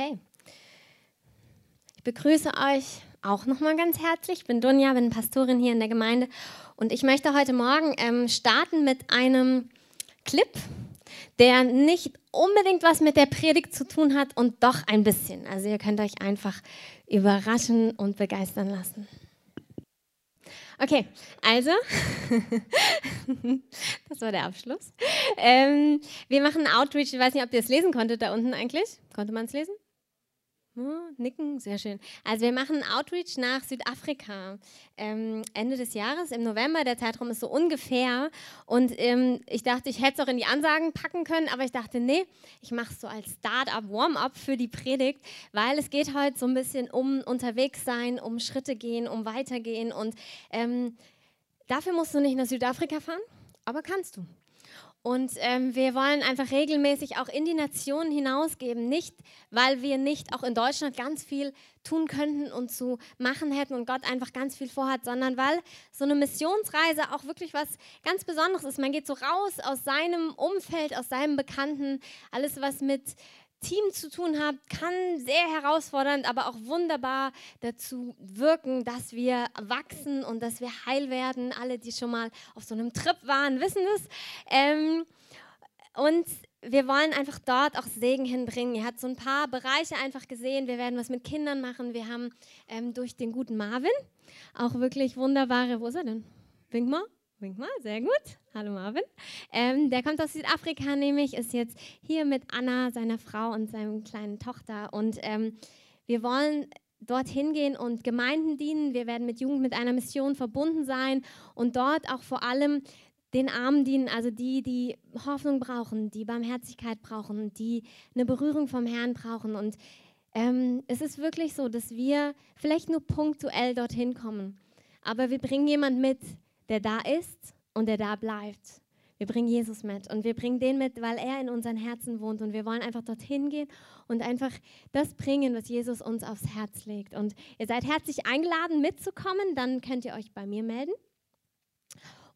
Okay. Ich begrüße euch auch nochmal ganz herzlich. Ich bin Dunja, bin Pastorin hier in der Gemeinde und ich möchte heute Morgen ähm, starten mit einem Clip, der nicht unbedingt was mit der Predigt zu tun hat und doch ein bisschen. Also ihr könnt euch einfach überraschen und begeistern lassen. Okay, also, das war der Abschluss. Ähm, wir machen Outreach, ich weiß nicht, ob ihr es lesen konntet da unten eigentlich. Konnte man es lesen? Hm, nicken, sehr schön. Also wir machen Outreach nach Südafrika ähm, Ende des Jahres, im November. Der Zeitraum ist so ungefähr. Und ähm, ich dachte, ich hätte es auch in die Ansagen packen können, aber ich dachte, nee, ich mache es so als Start-up, Warm-up für die Predigt, weil es geht heute so ein bisschen um unterwegs sein, um Schritte gehen, um weitergehen. Und ähm, dafür musst du nicht nach Südafrika fahren, aber kannst du. Und ähm, wir wollen einfach regelmäßig auch in die Nationen hinausgeben. Nicht, weil wir nicht auch in Deutschland ganz viel tun könnten und zu machen hätten und Gott einfach ganz viel vorhat, sondern weil so eine Missionsreise auch wirklich was ganz Besonderes ist. Man geht so raus aus seinem Umfeld, aus seinem Bekannten, alles, was mit Team zu tun habt, kann sehr herausfordernd, aber auch wunderbar dazu wirken, dass wir wachsen und dass wir heil werden. Alle, die schon mal auf so einem Trip waren, wissen es. Ähm, und wir wollen einfach dort auch Segen hinbringen. Ihr habt so ein paar Bereiche einfach gesehen. Wir werden was mit Kindern machen. Wir haben ähm, durch den guten Marvin auch wirklich wunderbare, wo ist er denn? Wink mal. Wink mal, sehr gut. Hallo Marvin. Ähm, der kommt aus Südafrika nämlich, ist jetzt hier mit Anna, seiner Frau und seiner kleinen Tochter. Und ähm, wir wollen dorthin gehen und Gemeinden dienen. Wir werden mit Jugend mit einer Mission verbunden sein und dort auch vor allem den Armen dienen, also die, die Hoffnung brauchen, die Barmherzigkeit brauchen, die eine Berührung vom Herrn brauchen. Und ähm, es ist wirklich so, dass wir vielleicht nur punktuell dorthin kommen, aber wir bringen jemand mit, der da ist und der da bleibt. Wir bringen Jesus mit und wir bringen den mit, weil er in unseren Herzen wohnt und wir wollen einfach dorthin gehen und einfach das bringen, was Jesus uns aufs Herz legt. Und ihr seid herzlich eingeladen mitzukommen, dann könnt ihr euch bei mir melden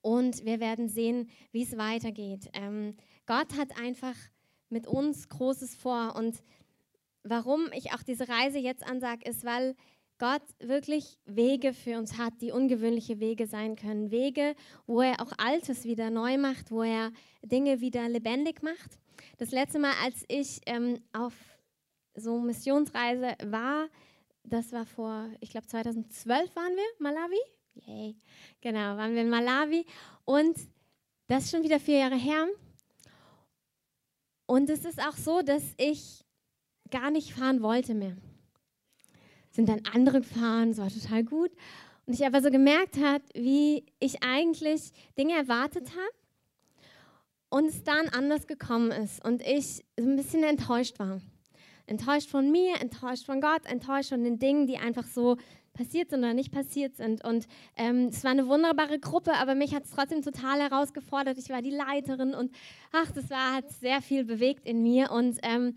und wir werden sehen, wie es weitergeht. Ähm, Gott hat einfach mit uns Großes vor und warum ich auch diese Reise jetzt ansage, ist, weil Gott wirklich Wege für uns hat, die ungewöhnliche Wege sein können. Wege, wo er auch Altes wieder neu macht, wo er Dinge wieder lebendig macht. Das letzte Mal, als ich ähm, auf so Missionsreise war, das war vor, ich glaube 2012 waren wir, Malawi. Yay. Genau, waren wir in Malawi. Und das ist schon wieder vier Jahre her. Und es ist auch so, dass ich gar nicht fahren wollte mehr sind dann andere gefahren, es war total gut. Und ich aber so gemerkt habe, wie ich eigentlich Dinge erwartet habe und es dann anders gekommen ist und ich so ein bisschen enttäuscht war. Enttäuscht von mir, enttäuscht von Gott, enttäuscht von den Dingen, die einfach so passiert sind oder nicht passiert sind. Und ähm, es war eine wunderbare Gruppe, aber mich hat es trotzdem total herausgefordert. Ich war die Leiterin und ach, das war, hat sehr viel bewegt in mir. Und ähm,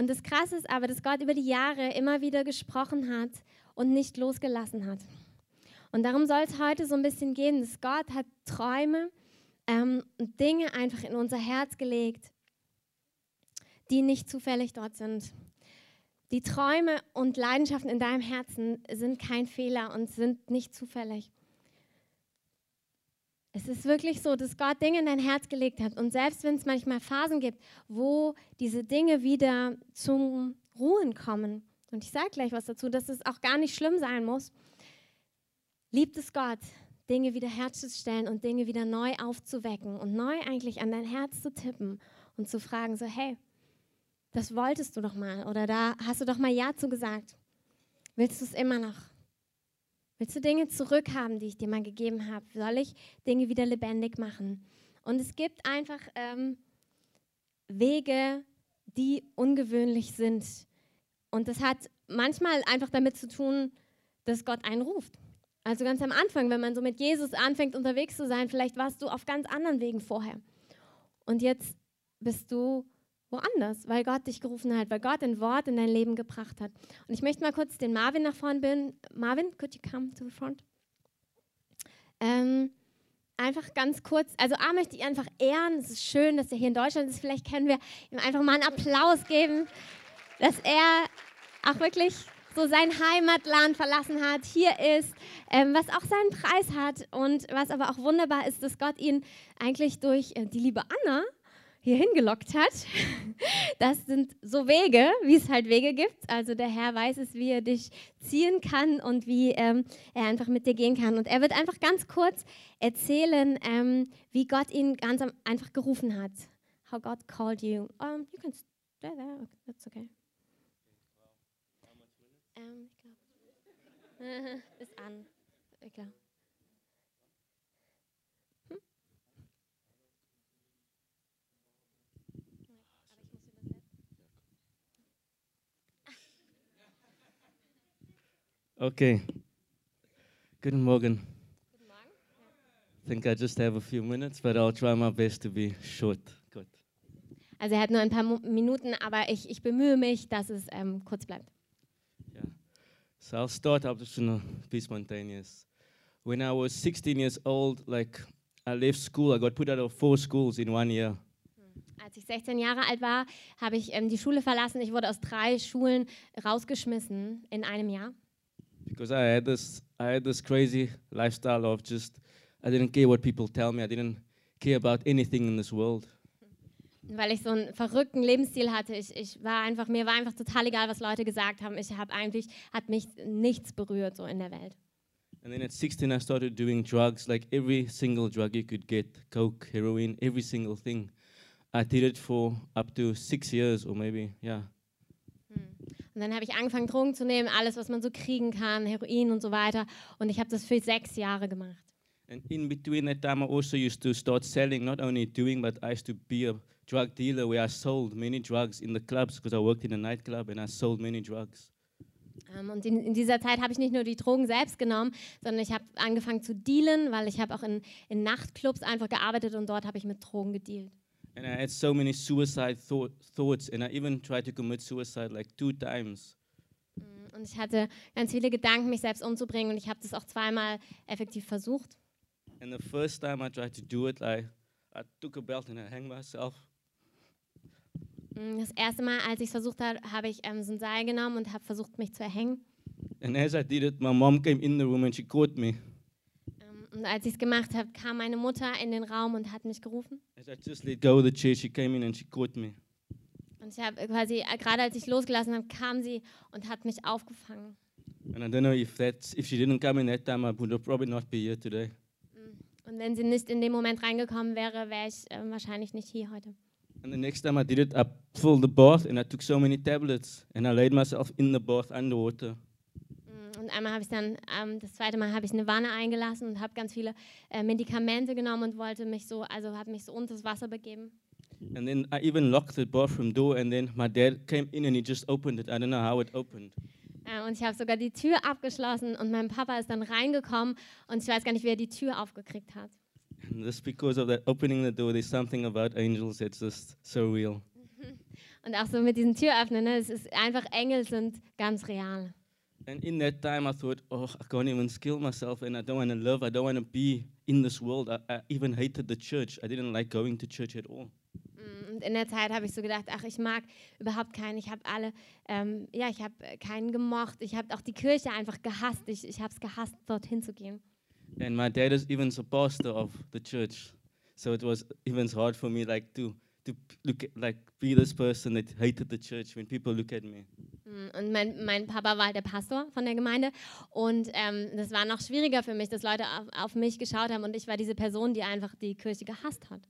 und das Krasse ist aber, dass Gott über die Jahre immer wieder gesprochen hat und nicht losgelassen hat. Und darum soll es heute so ein bisschen gehen, dass Gott hat Träume ähm, und Dinge einfach in unser Herz gelegt, die nicht zufällig dort sind. Die Träume und Leidenschaften in deinem Herzen sind kein Fehler und sind nicht zufällig. Es ist wirklich so, dass Gott Dinge in dein Herz gelegt hat. Und selbst wenn es manchmal Phasen gibt, wo diese Dinge wieder zum Ruhen kommen, und ich sage gleich was dazu, dass es auch gar nicht schlimm sein muss, liebt es Gott, Dinge wieder herzustellen und Dinge wieder neu aufzuwecken und neu eigentlich an dein Herz zu tippen und zu fragen, so hey, das wolltest du doch mal oder da hast du doch mal Ja zu gesagt. Willst du es immer noch? Willst du Dinge zurückhaben, die ich dir mal gegeben habe? Soll ich Dinge wieder lebendig machen? Und es gibt einfach ähm, Wege, die ungewöhnlich sind. Und das hat manchmal einfach damit zu tun, dass Gott einen ruft. Also ganz am Anfang, wenn man so mit Jesus anfängt unterwegs zu sein, vielleicht warst du auf ganz anderen Wegen vorher. Und jetzt bist du woanders, weil Gott dich gerufen hat, weil Gott ein Wort in dein Leben gebracht hat. Und ich möchte mal kurz den Marvin nach vorne bitten. Marvin, could you come to the front? Ähm, einfach ganz kurz, also A möchte ich einfach ehren, es ist schön, dass er hier in Deutschland ist, vielleicht können wir ihm einfach mal einen Applaus geben. dass er auch wirklich so sein Heimatland verlassen hat, hier ist, ähm, was auch seinen Preis hat und was aber auch wunderbar ist, dass Gott ihn eigentlich durch äh, die liebe Anna hier hingelockt hat. Das sind so Wege, wie es halt Wege gibt. Also der Herr weiß es, wie er dich ziehen kann und wie ähm, er einfach mit dir gehen kann. Und er wird einfach ganz kurz erzählen, ähm, wie Gott ihn ganz einfach gerufen hat. How God called you. Um, you can stay there. That's okay. Ähm, ich glaube. Ist an. Ich glaube. Okay. Guten Morgen. Guten Morgen. I think I just have a few minutes, but I'll try my best to be short. Good. Also er hat nur ein paar Mo Minuten, aber ich, ich bemühe mich, dass es ähm, kurz bleibt. Yeah. So I'll start up just to be spontaneous. When I was 16 years old, like I left school, I got put out of four schools in one year. Als ich 16 Jahre alt war, habe ich ähm, die Schule verlassen. Ich wurde aus drei Schulen rausgeschmissen in einem Jahr. Because I had this I had this crazy lifestyle of just I didn't care what people tell me. I didn't care about anything in this world. Weil ich so einen verrückten Lebensstil hatte. Ich, ich war einfach, mir war einfach total egal, was Leute gesagt haben. Ich habe eigentlich, hat mich nichts berührt so in der Welt. And then at 16 I started doing drugs, like every single drug you could get, coke, heroin, every single thing. I did it for up to six years or maybe, yeah. Und dann habe ich angefangen, Drogen zu nehmen, alles, was man so kriegen kann, Heroin und so weiter. Und ich habe das für sechs Jahre gemacht. And in between that time, I also used to start selling, not only doing, but I used to be a drug dealer where I sold many drugs in the clubs because I worked in a nightclub and I sold many drugs. Ähm, und in, in, dieser Zeit habe ich nicht nur die Drogen selbst genommen, sondern ich habe angefangen zu dealen, weil ich habe auch in, in Nachtclubs einfach gearbeitet und dort habe ich mit Drogen gedealt. And I had so many suicide thought, thoughts, and I even tried to commit suicide like two times. Mm, und ich hatte ganz viele Gedanken, mich selbst umzubringen, und ich habe das auch zweimal effektiv versucht. And the first time I tried to do it, I, I took a belt and I hanged myself. Mm, das erste Mal, als ich es versucht habe, habe ich ähm, so ein Seil genommen und habe versucht, mich zu erhängen. And as I did it, my mom came in the room and she caught me. Und als ich es gemacht habe, kam meine Mutter in den Raum und hat mich gerufen. As I just let go of the chair, she came in and she caught me. Und ich habe quasi, äh, gerade als ich losgelassen habe, kam sie und hat mich aufgefangen. And I don't know if that's if she didn't come in that time, I would have probably not be here today. Mm. Und wenn sie nicht in dem Moment reingekommen wäre, wäre ich äh, wahrscheinlich nicht hier heute. And the next time I did it, I filled the bath and I took so many tablets and I laid myself in the bath underwater. Und einmal habe ich dann, ähm, das zweite Mal habe ich eine Wanne eingelassen und habe ganz viele äh, Medikamente genommen und wollte mich so, also habe mich so unter das Wasser begeben. And then I even locked the bathroom door and then my dad came in and he just opened it. I don't know how it opened. Äh, und ich habe sogar die Tür abgeschlossen und mein Papa ist dann reingekommen und ich weiß gar nicht, wie er die Tür aufgekriegt hat. And just because of that opening the door, there's something about angels that's just so real. Und auch so mit diesen Türöffnen, ne? es ist einfach, Engel sind ganz real. And in that time, I thought, oh, I can't even skill myself and I don't want to live. I don't want to be in this world. I, I even hated the church. I didn't like going to church at all. Mm, und in der Zeit habe ich so gedacht, ach, ich mag überhaupt keinen. Ich habe alle, ähm, ja, ich habe keinen gemocht. Ich habe auch die Kirche einfach gehasst. Ich, ich habe es gehasst, dorthin zu gehen. And my dad is even the pastor of the church, so it was even hard for me, like to to look at, like be this person that hated the church when people look at me. Mm, und mein, mein Papa war halt der Pastor von der Gemeinde. Und ähm, das war noch schwieriger für mich, dass Leute auf, auf, mich geschaut haben. Und ich war diese Person, die einfach die Kirche gehasst hat.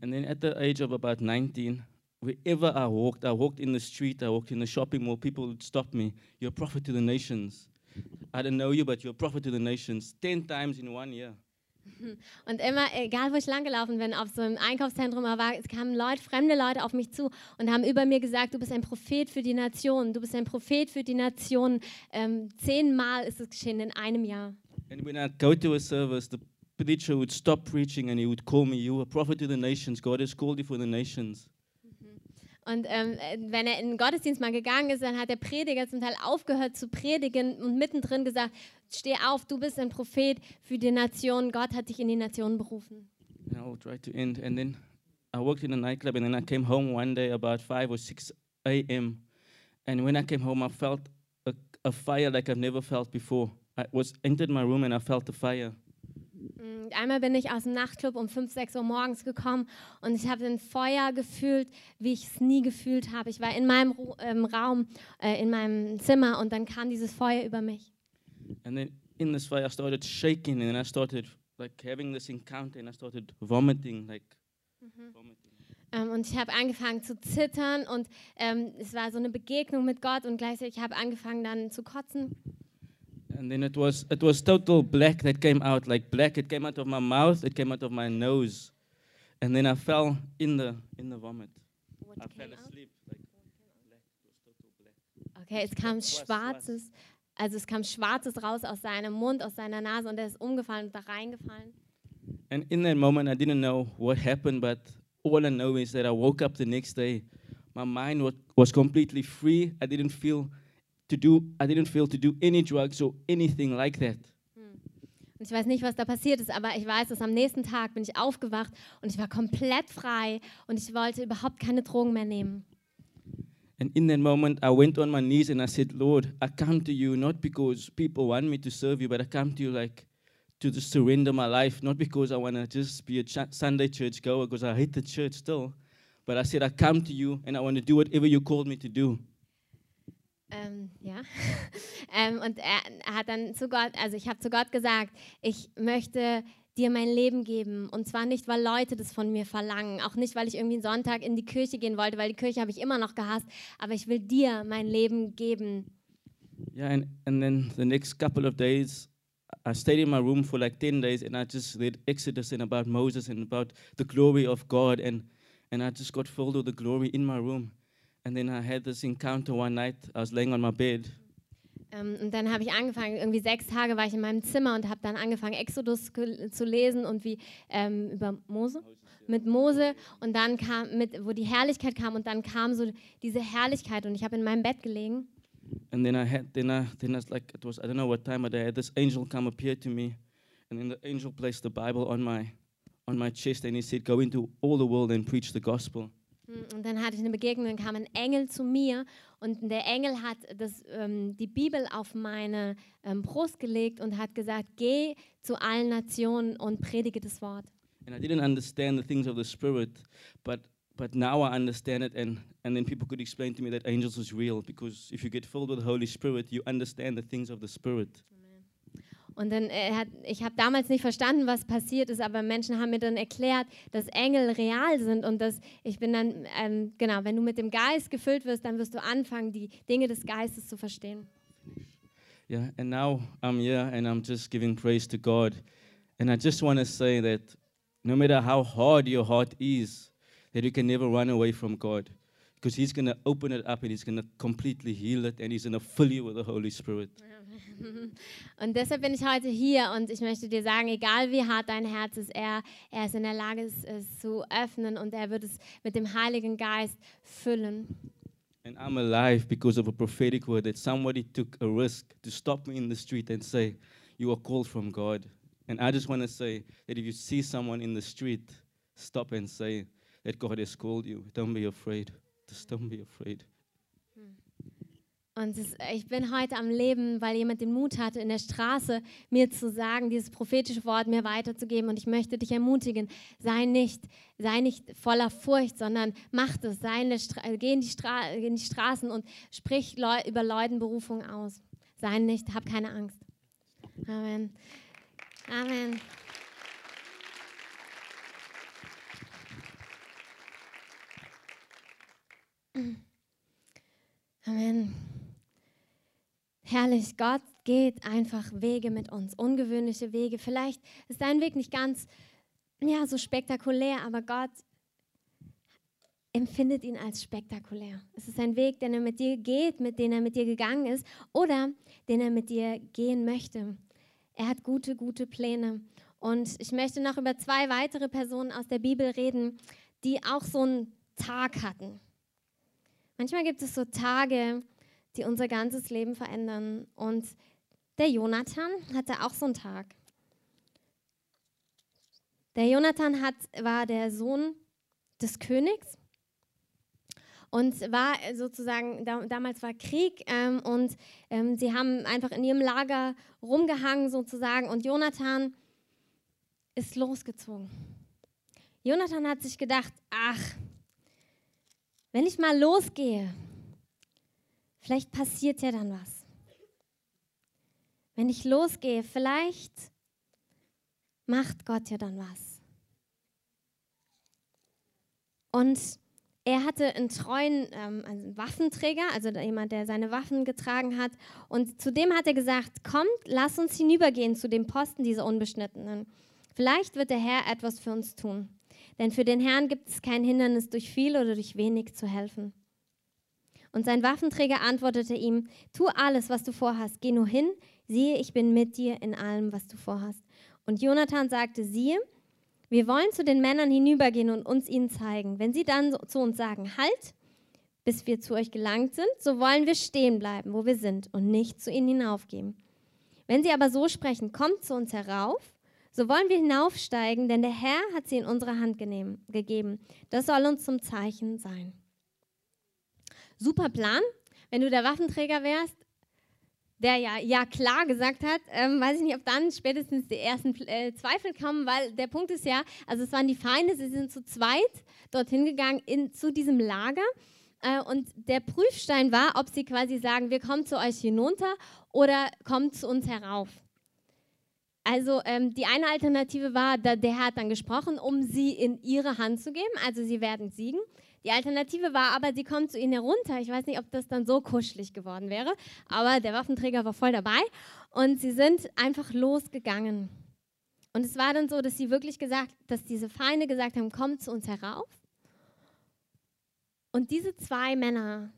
And then at the age of about 19, wherever I walked, I walked in the street, I walked in the shopping mall, people would stop me. You're a prophet to the nations. I don't know you, but you're a prophet to the nations. Ten times in one year. Und immer, egal wo ich langgelaufen bin, auf so einem Einkaufszentrum war, es kamen Leute, fremde Leute auf mich zu und haben über mir gesagt, du bist ein Prophet für die Nation, du bist ein Prophet für die Nation. Ähm, zehnmal ist es geschehen in einem Jahr. And when I go to a service, the preacher would stop preaching and he would call me, you a prophet to the nations, God has called you for the nations. Und ähm, wenn er in den Gottesdienst mal gegangen ist, dann hat der Prediger zum Teil aufgehört zu predigen und mittendrin gesagt, steh auf, du bist ein Prophet für die Nation, Gott hat dich in die Nation berufen. And I will try to end. And then in a nightclub and then I came home one day about 5 or 6 a.m. And when I came home, I felt a, a fire like I've never felt before. I was entered my room and I felt the fire. Und einmal bin ich aus dem Nachtclub um 5, 6 Uhr morgens gekommen und ich habe ein Feuer gefühlt, wie ich es nie gefühlt habe. Ich war in meinem Ru ähm, Raum, äh, in meinem Zimmer und dann kam dieses Feuer über mich. And then in this fire, I started shaking and I started like having this encounter and I started vomiting, like vomiting. Ähm, und ich habe angefangen zu zittern und ähm, es war so eine Begegnung mit Gott und gleichzeitig habe ich angefangen dann zu kotzen. And then it was it was total black that came out, like black. It came out of my mouth, it came out of my nose, and then I fell in the in the vomit. What I fell asleep, like black. It was total black. Okay, es kam was? Schwarzes, also es kam Schwarzes raus aus seinem Mund, aus seiner Nase und er ist umgefallen und da reingefallen. And in that moment, I didn't know what happened, but all I know is that I woke up the next day. My mind was, was completely free. I didn't feel to do. I didn't feel to do any drugs or anything like that. Hm. Und ich weiß nicht, was da passiert ist, aber ich weiß, dass am nächsten Tag bin ich aufgewacht und ich war komplett frei und ich wollte überhaupt keine Drogen mehr nehmen. And in that moment, I went on my knees and I said, Lord, I come to you not because people want me to serve you, but I come to you like to just surrender my life, not because I want to just be a ch- Sunday church goer, because I hate the church still. But I said, I come to you and I want to do whatever you called me to do. Ähm, ja. ähm, und er, hat dann zu Gott, also ich habe zu Gott gesagt, ich möchte dir mein Leben geben. Und zwar nicht, weil Leute das von mir verlangen, auch nicht, weil ich irgendwie einen Sonntag in die Kirche gehen wollte, weil die Kirche habe ich immer noch gehasst, aber ich will dir mein Leben geben. Yeah, and, and then the next couple of days, I stayed in my room for like 10 days and I just read Exodus and about Moses and about the glory of God. And, and I just got filled with the glory in my room. And then I had this encounter one night. I was laying on my bed Ähm, und dann habe ich angefangen, irgendwie sechs Tage war ich in meinem Zimmer und habe dann angefangen, Exodus zu lesen und wie ähm, über Mose, mit Mose und dann kam, mit, wo die Herrlichkeit kam und dann kam so diese Herrlichkeit und ich habe in meinem Bett gelegen And then I had, then I, then I was like, it was, I don't know what time, but I had this angel come appear to me. And then the angel placed the Bible on my, on my chest and he said, go into all the world and preach the gospel. Hm, Und dann hatte ich eine Begegnung, dann kam ein Engel zu mir und der Engel hat das, ähm, die Bibel auf meine ähm, Brust gelegt und hat gesagt, geh zu allen Nationen und predige das Wort. And I didn't understand the things of the Spirit, but, but now I understand it. And, and then people could explain to me that angels is real because if you get filled with the Holy Spirit, you understand the things of the Spirit. Und dann äh, hat, ich habe damals nicht verstanden, was passiert ist, aber Menschen haben mir dann erklärt, dass Engel real sind und dass ich bin dann, ähm, genau, wenn du mit dem Geist gefüllt wirst, dann wirst du anfangen, die Dinge des Geistes zu verstehen. Yeah, and now I'm here and I'm just giving praise to God. And I just want to say that no matter how hard your heart is, that you can never run away from God. Because He's going to open it up and He's going to completely heal it and He's going to fill you with the Holy Spirit. Und deshalb bin ich heute hier und ich möchte dir sagen, egal wie hart dein Herz ist, er, er ist in der Lage, es, es zu öffnen und er wird es mit dem Heiligen Geist füllen. And I'm alive because of a prophetic word that somebody took a risk to stop me in the street and say, You are called from God. And I just want to say that if you see someone in the street, stop and say that God has called you. Don't be afraid. Just don't be afraid. Und es, ich bin heute am Leben, weil jemand den Mut hatte, in der Straße mir zu sagen, dieses prophetische Wort mir weiterzugeben. Und ich möchte dich ermutigen, sei nicht, sei nicht voller Furcht, sondern mach das. Sei in Stra geh in die, Stra in die Straßen und sprich Leu über Leuten Berufung aus. Sei nicht, hab keine Angst. Amen. Amen. Amen. Herrlich, Gott geht einfach Wege mit uns, ungewöhnliche Wege. Vielleicht ist dein Weg nicht ganz ja, so spektakulär, aber Gott empfindet ihn als spektakulär. Es ist ein Weg, den er mit dir geht, mit dem er mit dir gegangen ist oder den er mit dir gehen möchte. Er hat gute, gute Pläne. Und ich möchte noch über zwei weitere Personen aus der Bibel reden, die auch so einen Tag hatten. Manchmal gibt es so Tage, die unser ganzes Leben verändern. Und der Jonathan hatte auch so einen Tag. Der Jonathan hat, war der Sohn des Königs. und war sozusagen, da, damals war Krieg ähm, und ähm, sie haben einfach in ihrem Lager rumgehangen sozusagen und Jonathan ist losgezogen. Jonathan hat sich gedacht, ach, wenn ich mal losgehe, vielleicht passiert ja dann was. Wenn ich losgehe, vielleicht macht Gott ja dann was. Und er hatte einen treuen ähm, einen Waffenträger, also jemand, der seine Waffen getragen hat. Und zu dem hat er gesagt, kommt, lass uns hinübergehen zu dem Posten dieser Unbeschnittenen. Vielleicht wird der Herr etwas für uns tun. Denn für den Herrn gibt es kein Hindernis, durch viel oder durch wenig zu helfen. Und sein Waffenträger antwortete ihm, tu alles, was du vorhast, geh nur hin, siehe, ich bin mit dir in allem, was du vorhast. Und Jonathan sagte, siehe, wir wollen zu den Männern hinübergehen und uns ihnen zeigen. Wenn sie dann zu uns sagen, halt, bis wir zu euch gelangt sind, so wollen wir stehen bleiben, wo wir sind und nicht zu ihnen hinaufgehen. Wenn sie aber so sprechen, kommt zu uns herauf, so wollen wir hinaufsteigen, denn der Herr hat sie in unsere Hand gegeben. Das soll uns zum Zeichen sein. Super Plan. Wenn du der Waffenträger wärst, der ja, ja klar gesagt hat, ähm, weiß ich nicht, ob dann spätestens die ersten äh, Zweifel kommen, weil der Punkt ist ja, also es waren die Feinde, sie sind zu zweit dorthin gegangen in, zu diesem Lager äh, und der Prüfstein war, ob sie quasi sagen, wir kommen zu euch hinunter oder kommt zu uns herauf. Also ähm, die eine Alternative war, der Herr hat dann gesprochen, um sie in ihre Hand zu geben, also sie werden siegen. Die Alternative war aber, sie kommt zu ihnen herunter. Ich weiß nicht, ob das dann so kuschelig geworden wäre, aber der Waffenträger war voll dabei und sie sind einfach losgegangen. Und es war dann so, dass sie wirklich gesagt, dass diese Feinde gesagt haben, kommt zu uns herauf. Und diese zwei Männer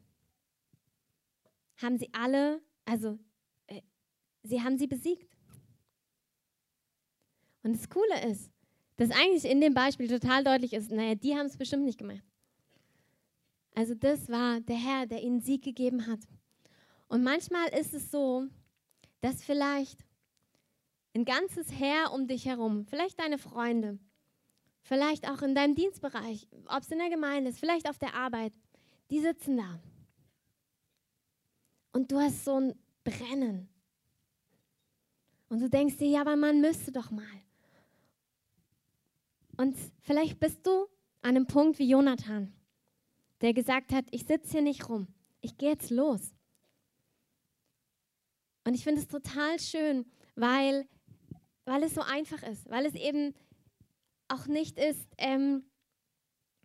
haben sie alle, also äh, sie haben sie besiegt. Und das Coole ist, dass eigentlich in dem Beispiel total deutlich ist, naja, die haben es bestimmt nicht gemacht. Also das war der Herr, der ihnen Sieg gegeben hat. Und manchmal ist es so, dass vielleicht ein ganzes Heer um dich herum, vielleicht deine Freunde, vielleicht auch in deinem Dienstbereich, ob es in der Gemeinde ist, vielleicht auf der Arbeit, die sitzen da. Und du hast so ein Brennen. Und du denkst dir, ja, aber man müsste doch mal. Und vielleicht bist du an einem Punkt wie Jonathan der gesagt hat, ich sitze hier nicht rum, ich gehe jetzt los. Und ich finde es total schön, weil, weil es so einfach ist, weil es eben auch nicht ist, ähm,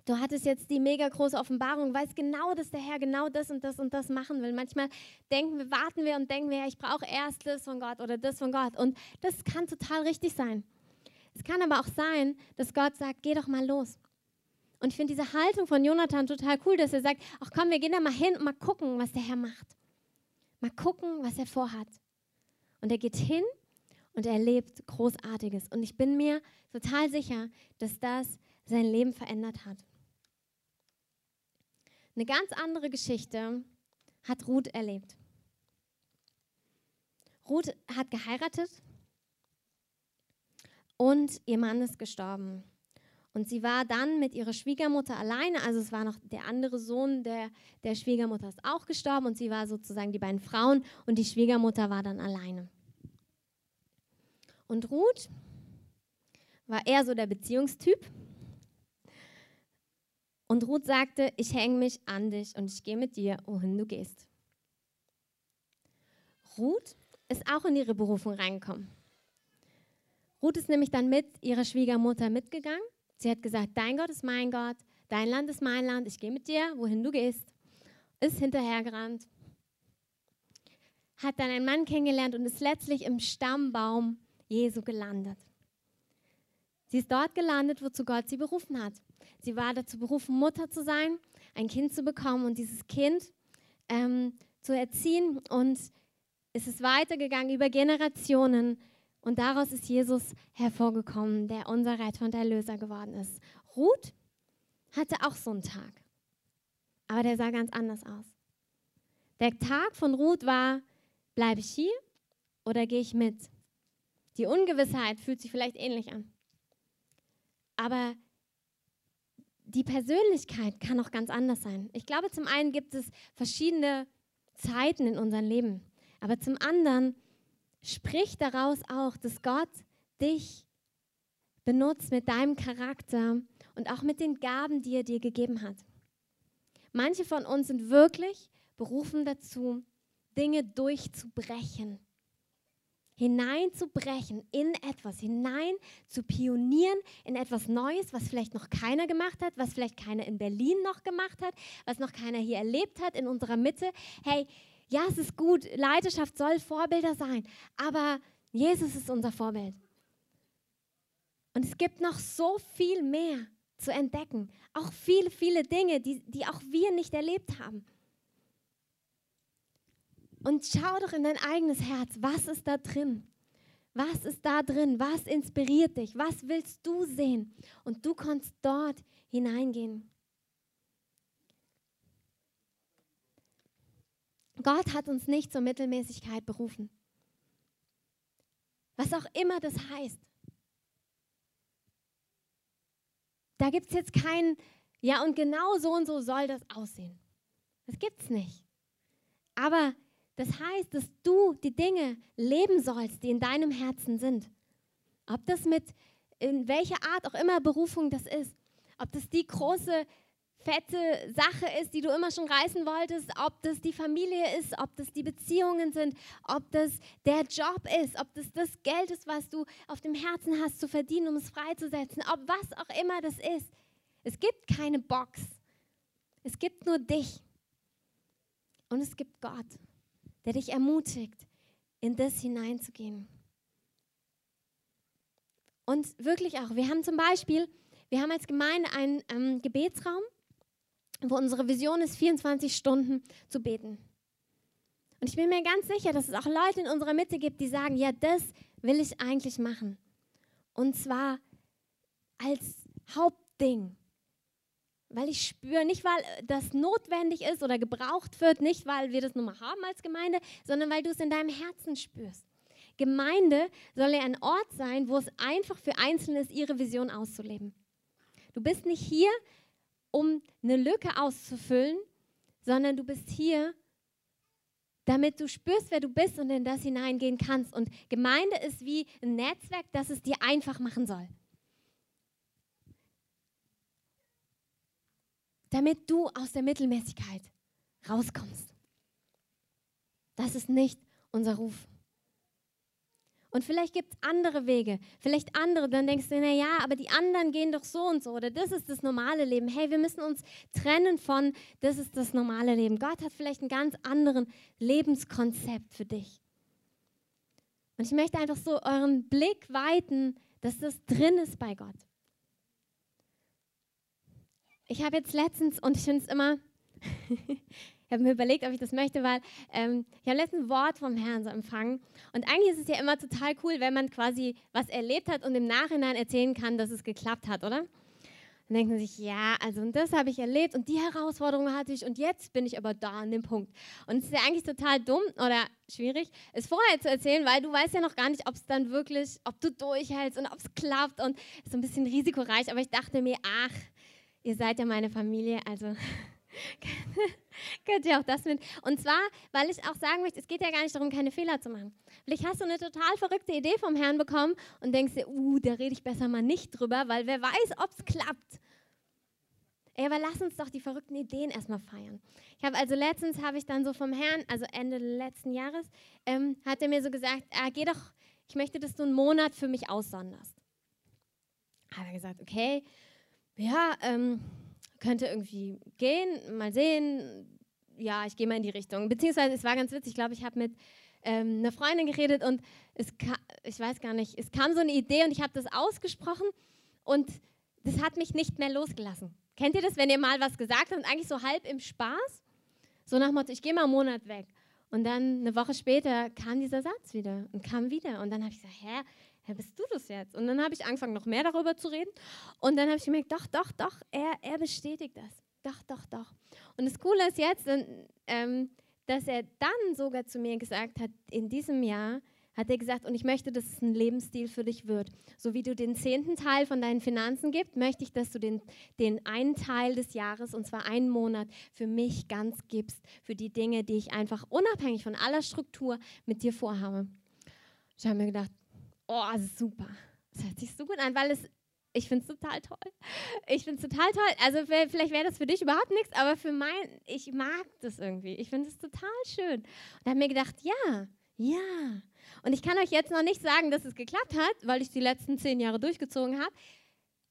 du hattest jetzt die mega große Offenbarung, weißt genau, dass der Herr genau das und das und das machen will. Manchmal denken wir, warten wir und denken wir, ich brauche erst das von Gott oder das von Gott. Und das kann total richtig sein. Es kann aber auch sein, dass Gott sagt, geh doch mal los. Und ich finde diese Haltung von Jonathan total cool, dass er sagt, ach komm, wir gehen da mal hin und mal gucken, was der Herr macht. Mal gucken, was er vorhat. Und er geht hin und er erlebt Großartiges. Und ich bin mir total sicher, dass das sein Leben verändert hat. Eine ganz andere Geschichte hat Ruth erlebt. Ruth hat geheiratet und ihr Mann ist gestorben. Und sie war dann mit ihrer Schwiegermutter alleine, also es war noch der andere Sohn der, der Schwiegermutter ist auch gestorben und sie war sozusagen die beiden Frauen und die Schwiegermutter war dann alleine. Und Ruth war eher so der Beziehungstyp. Und Ruth sagte, ich hänge mich an dich und ich gehe mit dir, wohin du gehst. Ruth ist auch in ihre Berufung reingekommen. Ruth ist nämlich dann mit ihrer Schwiegermutter mitgegangen Sie hat gesagt, dein Gott ist mein Gott, dein Land ist mein Land, ich gehe mit dir, wohin du gehst. Ist hinterhergerannt. Hat dann einen Mann kennengelernt und ist letztlich im Stammbaum Jesu gelandet. Sie ist dort gelandet, wozu Gott sie berufen hat. Sie war dazu berufen, Mutter zu sein, ein Kind zu bekommen und dieses Kind ähm, zu erziehen. Und es ist weitergegangen über Generationen und daraus ist Jesus hervorgekommen, der unser Retter und Erlöser geworden ist. Ruth hatte auch so einen Tag, aber der sah ganz anders aus. Der Tag von Ruth war, bleibe ich hier oder gehe ich mit? Die Ungewissheit fühlt sich vielleicht ähnlich an. Aber die Persönlichkeit kann auch ganz anders sein. Ich glaube, zum einen gibt es verschiedene Zeiten in unserem Leben, aber zum anderen spricht daraus auch, dass Gott dich benutzt mit deinem Charakter und auch mit den Gaben, die er dir gegeben hat. Manche von uns sind wirklich berufen dazu, Dinge durchzubrechen hineinzubrechen in etwas, hinein zu pionieren in etwas Neues, was vielleicht noch keiner gemacht hat, was vielleicht keiner in Berlin noch gemacht hat, was noch keiner hier erlebt hat in unserer Mitte. Hey, ja, es ist gut, Leidenschaft soll Vorbilder sein, aber Jesus ist unser Vorbild. Und es gibt noch so viel mehr zu entdecken, auch viele, viele Dinge, die, die auch wir nicht erlebt haben. Und schau doch in dein eigenes Herz, was ist da drin? Was ist da drin? Was inspiriert dich? Was willst du sehen? Und du kannst dort hineingehen. Gott hat uns nicht zur Mittelmäßigkeit berufen. Was auch immer das heißt. Da gibt es jetzt kein, ja und genau so und so soll das aussehen. Das gibt es nicht. Aber das heißt, dass du die Dinge leben sollst, die in deinem Herzen sind. Ob das mit in welcher Art auch immer Berufung das ist. Ob das die große, fette Sache ist, die du immer schon reißen wolltest, ob das die Familie ist, ob das die Beziehungen sind, ob das der Job ist, ob das das Geld ist, was du auf dem Herzen hast zu verdienen, um es freizusetzen, ob was auch immer das ist. Es gibt keine Box. Es gibt nur dich. Und es gibt Gott der dich ermutigt, in das hineinzugehen. Und wirklich auch, wir haben zum Beispiel, wir haben als Gemeinde einen ähm, Gebetsraum, wo unsere Vision ist, 24 Stunden zu beten. Und ich bin mir ganz sicher, dass es auch Leute in unserer Mitte gibt, die sagen, ja, das will ich eigentlich machen. Und zwar als Hauptding weil ich spüre, nicht weil das notwendig ist oder gebraucht wird, nicht weil wir das nun mal haben als Gemeinde, sondern weil du es in deinem Herzen spürst. Gemeinde soll ja ein Ort sein, wo es einfach für Einzelne ist, ihre Vision auszuleben. Du bist nicht hier, um eine Lücke auszufüllen, sondern du bist hier, damit du spürst, wer du bist und in das hineingehen kannst. Und Gemeinde ist wie ein Netzwerk, das es dir einfach machen soll. damit du aus der Mittelmäßigkeit rauskommst. Das ist nicht unser Ruf. Und vielleicht gibt es andere Wege, vielleicht andere, dann denkst du, naja, aber die anderen gehen doch so und so oder das ist das normale Leben. Hey, wir müssen uns trennen von, das ist das normale Leben. Gott hat vielleicht einen ganz anderen Lebenskonzept für dich. Und ich möchte einfach so euren Blick weiten, dass das drin ist bei Gott. Ich habe jetzt letztens, und ich finde es immer, habe mir überlegt, ob ich das möchte, weil ähm, ich habe letztens ein Wort vom Herrn so empfangen. Und eigentlich ist es ja immer total cool, wenn man quasi was erlebt hat und im Nachhinein erzählen kann, dass es geklappt hat, oder? Dann denkt man sich, ja, also und das habe ich erlebt und die Herausforderung hatte ich und jetzt bin ich aber da an dem Punkt. Und es ist ja eigentlich total dumm oder schwierig, es vorher zu erzählen, weil du weißt ja noch gar nicht, ob es dann wirklich, ob du durchhältst und ob es klappt und ist ein bisschen risikoreich. Aber ich dachte mir, ach, ihr seid ja meine Familie, also könnt ihr auch das mit. Und zwar, weil ich auch sagen möchte, es geht ja gar nicht darum, keine Fehler zu machen. Vielleicht hast du eine total verrückte Idee vom Herrn bekommen und denkst dir, uh, da rede ich besser mal nicht drüber, weil wer weiß, ob es klappt. Ey, aber lass uns doch die verrückten Ideen erstmal feiern. Ich habe also letztens, habe ich dann so vom Herrn, also Ende letzten Jahres, ähm, hat er mir so gesagt, ah, geh doch, ich möchte, dass du einen Monat für mich aussonderst. Habe er gesagt, okay, ja, ähm, könnte irgendwie gehen, mal sehen. Ja, ich gehe mal in die Richtung. Beziehungsweise es war ganz witzig, ich glaube, ich habe mit ähm, einer Freundin geredet und es kam, ich weiß gar nicht, es kam so eine Idee und ich habe das ausgesprochen und das hat mich nicht mehr losgelassen. Kennt ihr das, wenn ihr mal was gesagt habt und eigentlich so halb im Spaß? So nach dem Motto, ich gehe mal einen Monat weg. Und dann eine Woche später kam dieser Satz wieder und kam wieder. Und dann habe ich gesagt, hä, ja, bist du das jetzt? Und dann habe ich angefangen, noch mehr darüber zu reden. Und dann habe ich gemerkt, doch, doch, doch, er, er bestätigt das. Doch, doch, doch. Und das Coole ist jetzt, ähm, dass er dann sogar zu mir gesagt hat, in diesem Jahr hat er gesagt, und ich möchte, dass es ein Lebensstil für dich wird. So wie du den zehnten Teil von deinen Finanzen gibst, möchte ich, dass du den, den einen Teil des Jahres, und zwar einen Monat, für mich ganz gibst, für die Dinge, die ich einfach unabhängig von aller Struktur mit dir vorhabe. Ich habe mir gedacht, oh, super. Das hört sich so gut an, weil es ich finde es total toll. Ich finde es total toll. Also vielleicht wäre das für dich überhaupt nichts, aber für mein, ich mag das irgendwie. Ich finde es total schön. Und habe mir gedacht, ja, ja. Und ich kann euch jetzt noch nicht sagen, dass es geklappt hat, weil ich die letzten zehn Jahre durchgezogen habe.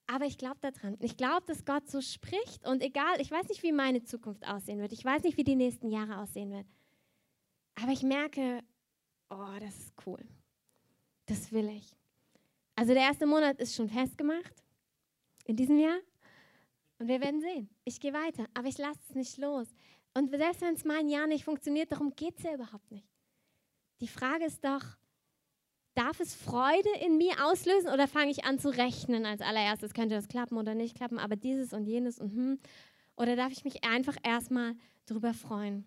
Aber ich glaube daran. Ich glaube, dass Gott so spricht. Und egal, ich weiß nicht, wie meine Zukunft aussehen wird. Ich weiß nicht, wie die nächsten Jahre aussehen wird. Aber ich merke, oh, das ist cool. Das will ich. Also der erste Monat ist schon festgemacht in diesem Jahr. Und wir werden sehen. Ich gehe weiter, aber ich lasse es nicht los. Und selbst wenn es mal ein Jahr nicht funktioniert, darum geht es ja überhaupt nicht. Die Frage ist doch, darf es Freude in mir auslösen oder fange ich an zu rechnen als allererstes? Könnte das klappen oder nicht klappen, aber dieses und jenes und hm. Oder darf ich mich einfach erstmal darüber freuen?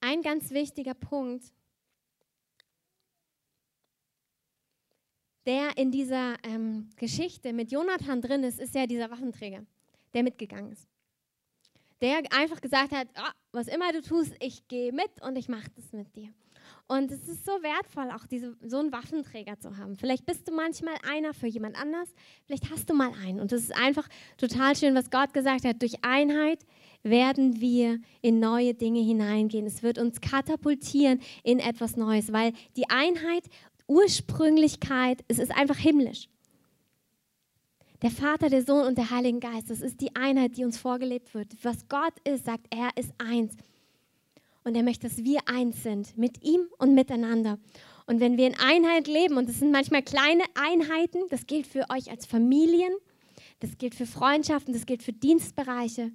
Ein ganz wichtiger Punkt, der in dieser ähm, Geschichte mit Jonathan drin ist, ist ja dieser Waffenträger, der mitgegangen ist der einfach gesagt hat, oh, was immer du tust, ich gehe mit und ich mache das mit dir. Und es ist so wertvoll, auch diese, so einen Waffenträger zu haben. Vielleicht bist du manchmal einer für jemand anders, vielleicht hast du mal einen. Und es ist einfach total schön, was Gott gesagt hat. Durch Einheit werden wir in neue Dinge hineingehen. Es wird uns katapultieren in etwas Neues, weil die Einheit, Ursprünglichkeit, es ist einfach himmlisch. Der Vater, der Sohn und der Heilige Geist, das ist die Einheit, die uns vorgelebt wird. Was Gott ist, sagt er, ist eins. Und er möchte, dass wir eins sind, mit ihm und miteinander. Und wenn wir in Einheit leben, und das sind manchmal kleine Einheiten, das gilt für euch als Familien, das gilt für Freundschaften, das gilt für Dienstbereiche.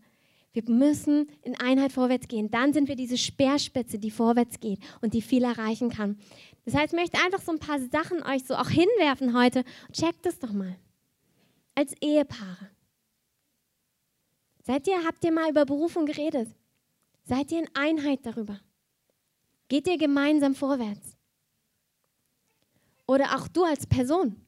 Wir müssen in Einheit vorwärts gehen. Dann sind wir diese Speerspitze, die vorwärts geht und die viel erreichen kann. Das heißt, ich möchte einfach so ein paar Sachen euch so auch hinwerfen heute. Checkt es doch mal als Ehepaare? Seid ihr, habt ihr mal über Berufung geredet? Seid ihr in Einheit darüber? Geht ihr gemeinsam vorwärts? Oder auch du als Person?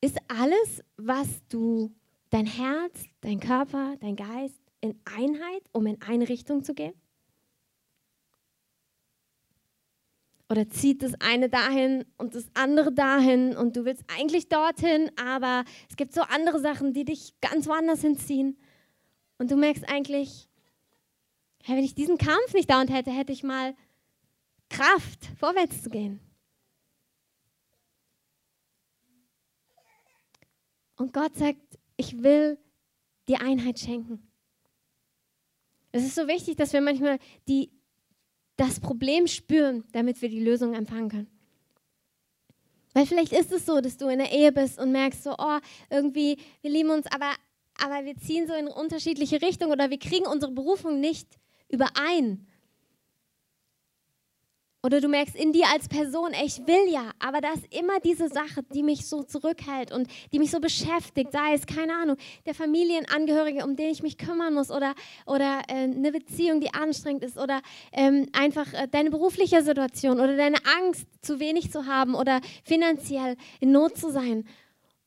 Ist alles, was du, dein Herz, dein Körper, dein Geist in Einheit, um in eine Richtung zu gehen? Oder zieht das eine dahin und das andere dahin und du willst eigentlich dorthin, aber es gibt so andere Sachen, die dich ganz woanders hinziehen. Und du merkst eigentlich, hey, wenn ich diesen Kampf nicht dauernd hätte, hätte ich mal Kraft, vorwärts zu gehen. Und Gott sagt, ich will die Einheit schenken. Es ist so wichtig, dass wir manchmal die, das Problem spüren, damit wir die Lösung empfangen können. Weil vielleicht ist es so, dass du in der Ehe bist und merkst so, oh, irgendwie, wir lieben uns, aber, aber wir ziehen so in unterschiedliche Richtungen oder wir kriegen unsere Berufung nicht überein. Oder du merkst in dir als Person, ey, ich will ja, aber da ist immer diese Sache, die mich so zurückhält und die mich so beschäftigt. Sei es, keine Ahnung, der Familienangehörige, um den ich mich kümmern muss oder, oder äh, eine Beziehung, die anstrengend ist oder ähm, einfach äh, deine berufliche Situation oder deine Angst, zu wenig zu haben oder finanziell in Not zu sein.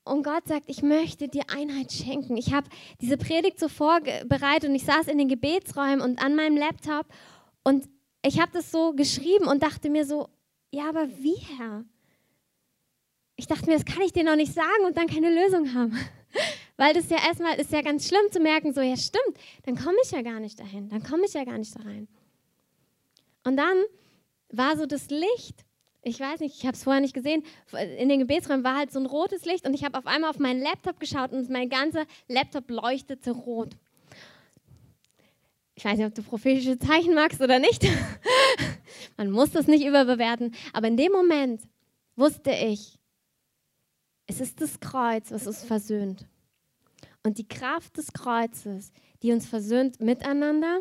Und Gott sagt, ich möchte dir Einheit schenken. Ich habe diese Predigt so vorbereitet und ich saß in den Gebetsräumen und an meinem Laptop und ich habe das so geschrieben und dachte mir so, ja, aber wie, Herr? Ich dachte mir, das kann ich dir noch nicht sagen und dann keine Lösung haben. Weil das ja erstmal ist ja ganz schlimm zu merken, so, ja, stimmt, dann komme ich ja gar nicht dahin, dann komme ich ja gar nicht da rein. Und dann war so das Licht, ich weiß nicht, ich habe es vorher nicht gesehen, in den Gebetsräumen war halt so ein rotes Licht und ich habe auf einmal auf meinen Laptop geschaut und mein ganzer Laptop leuchtete rot ich weiß nicht, ob du prophetische Zeichen magst oder nicht. Man muss das nicht überbewerten. Aber in dem Moment wusste ich, es ist das Kreuz, was uns versöhnt. Und die Kraft des Kreuzes, die uns versöhnt miteinander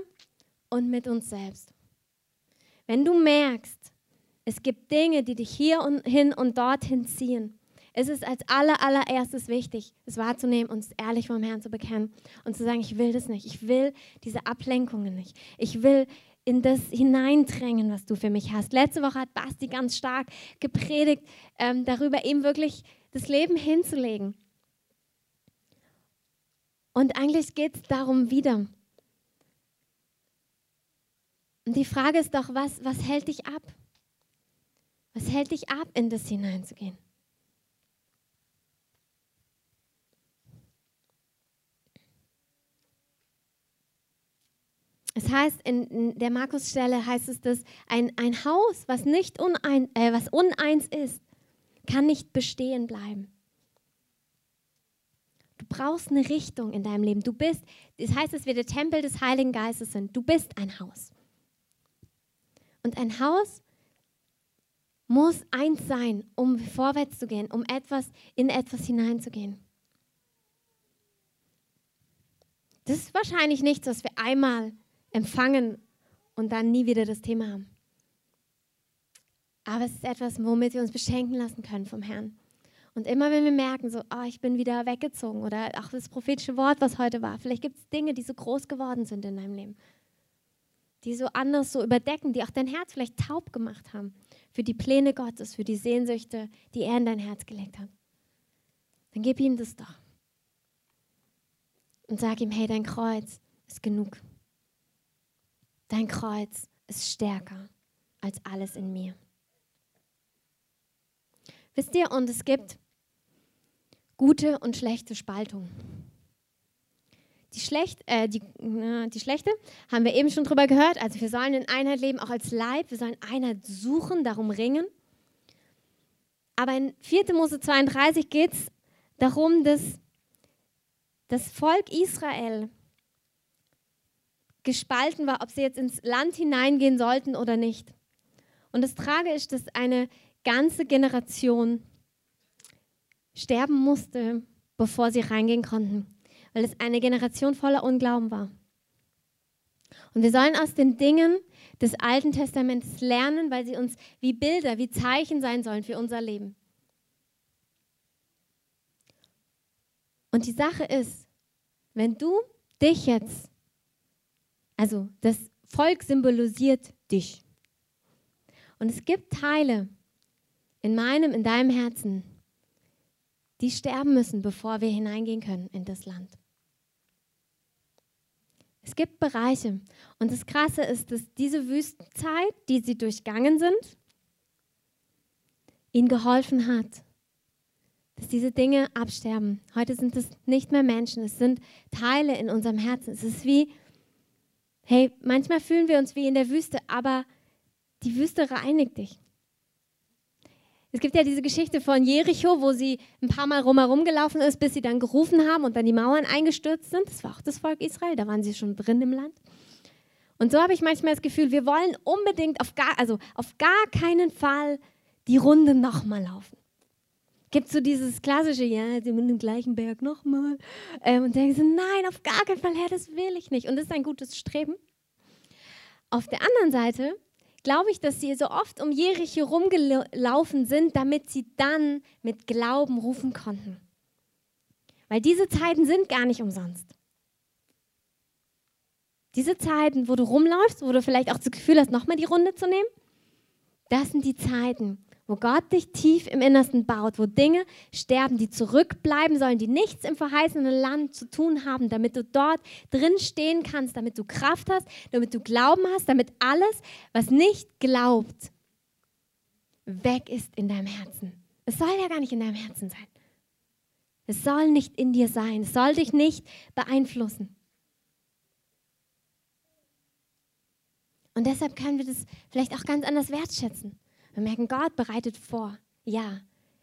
und mit uns selbst. Wenn du merkst, es gibt Dinge, die dich hier hin und dorthin ziehen, ist es als aller, allererstes wichtig, es wahrzunehmen und es ehrlich vom Herrn zu bekennen und zu sagen, ich will das nicht. Ich will diese Ablenkungen nicht. Ich will in das hineindrängen, was du für mich hast. Letzte Woche hat Basti ganz stark gepredigt ähm, darüber, eben wirklich das Leben hinzulegen. Und eigentlich geht es darum wieder. Und die Frage ist doch, was, was hält dich ab? Was hält dich ab, in das hineinzugehen? Es heißt, in der Markus-Stelle heißt es, dass ein, ein Haus, was, nicht unein, äh, was uneins ist, kann nicht bestehen bleiben. Du brauchst eine Richtung in deinem Leben. Du bist, das heißt, dass wir der Tempel des Heiligen Geistes sind. Du bist ein Haus. Und ein Haus muss eins sein, um vorwärts zu gehen, um etwas in etwas hineinzugehen. Das ist wahrscheinlich nichts, was wir einmal empfangen und dann nie wieder das Thema haben. Aber es ist etwas, womit wir uns beschenken lassen können vom Herrn. Und immer wenn wir merken, so, oh, ich bin wieder weggezogen oder auch das prophetische Wort, was heute war, vielleicht gibt es Dinge, die so groß geworden sind in deinem Leben, die so anders so überdecken, die auch dein Herz vielleicht taub gemacht haben für die Pläne Gottes, für die Sehnsüchte, die er in dein Herz gelegt hat. Dann gib ihm das doch. Und sag ihm, hey, dein Kreuz ist genug. Dein Kreuz ist stärker als alles in mir. Wisst ihr, und es gibt gute und schlechte Spaltung. Die, schlecht, äh, die, äh, die schlechte haben wir eben schon drüber gehört. Also wir sollen in Einheit leben, auch als Leib. Wir sollen Einheit suchen, darum ringen. Aber in 4. Mose 32 geht es darum, dass das Volk Israel gespalten war, ob sie jetzt ins Land hineingehen sollten oder nicht. Und das Trage ist, dass eine ganze Generation sterben musste, bevor sie reingehen konnten, weil es eine Generation voller Unglauben war. Und wir sollen aus den Dingen des Alten Testaments lernen, weil sie uns wie Bilder, wie Zeichen sein sollen für unser Leben. Und die Sache ist, wenn du dich jetzt also das Volk symbolisiert dich. Und es gibt Teile in meinem, in deinem Herzen, die sterben müssen, bevor wir hineingehen können in das Land. Es gibt Bereiche. Und das Krasse ist, dass diese Wüstenzeit, die sie durchgangen sind, ihnen geholfen hat, dass diese Dinge absterben. Heute sind es nicht mehr Menschen, es sind Teile in unserem Herzen. Es ist wie, Hey, manchmal fühlen wir uns wie in der Wüste, aber die Wüste reinigt dich. Es gibt ja diese Geschichte von Jericho, wo sie ein paar Mal rumherum gelaufen ist, bis sie dann gerufen haben und dann die Mauern eingestürzt sind. Das war auch das Volk Israel, da waren sie schon drin im Land. Und so habe ich manchmal das Gefühl, wir wollen unbedingt auf gar, also auf gar keinen Fall die Runde nochmal laufen. Gibt so dieses klassische, ja, sie mit dem gleichen Berg nochmal. Ähm, und denken so, nein, auf gar keinen Fall, Herr, das will ich nicht. Und das ist ein gutes Streben. Auf der anderen Seite glaube ich, dass sie so oft um Jericho rumgelaufen sind, damit sie dann mit Glauben rufen konnten. Weil diese Zeiten sind gar nicht umsonst. Diese Zeiten, wo du rumläufst, wo du vielleicht auch das Gefühl hast, nochmal die Runde zu nehmen, das sind die Zeiten, wo Gott dich tief im Innersten baut, wo Dinge sterben, die zurückbleiben sollen, die nichts im verheißenen Land zu tun haben, damit du dort drin stehen kannst, damit du Kraft hast, damit du Glauben hast, damit alles, was nicht glaubt, weg ist in deinem Herzen. Es soll ja gar nicht in deinem Herzen sein. Es soll nicht in dir sein. Es soll dich nicht beeinflussen. Und deshalb können wir das vielleicht auch ganz anders wertschätzen. Wir merken, Gott bereitet vor. Ja,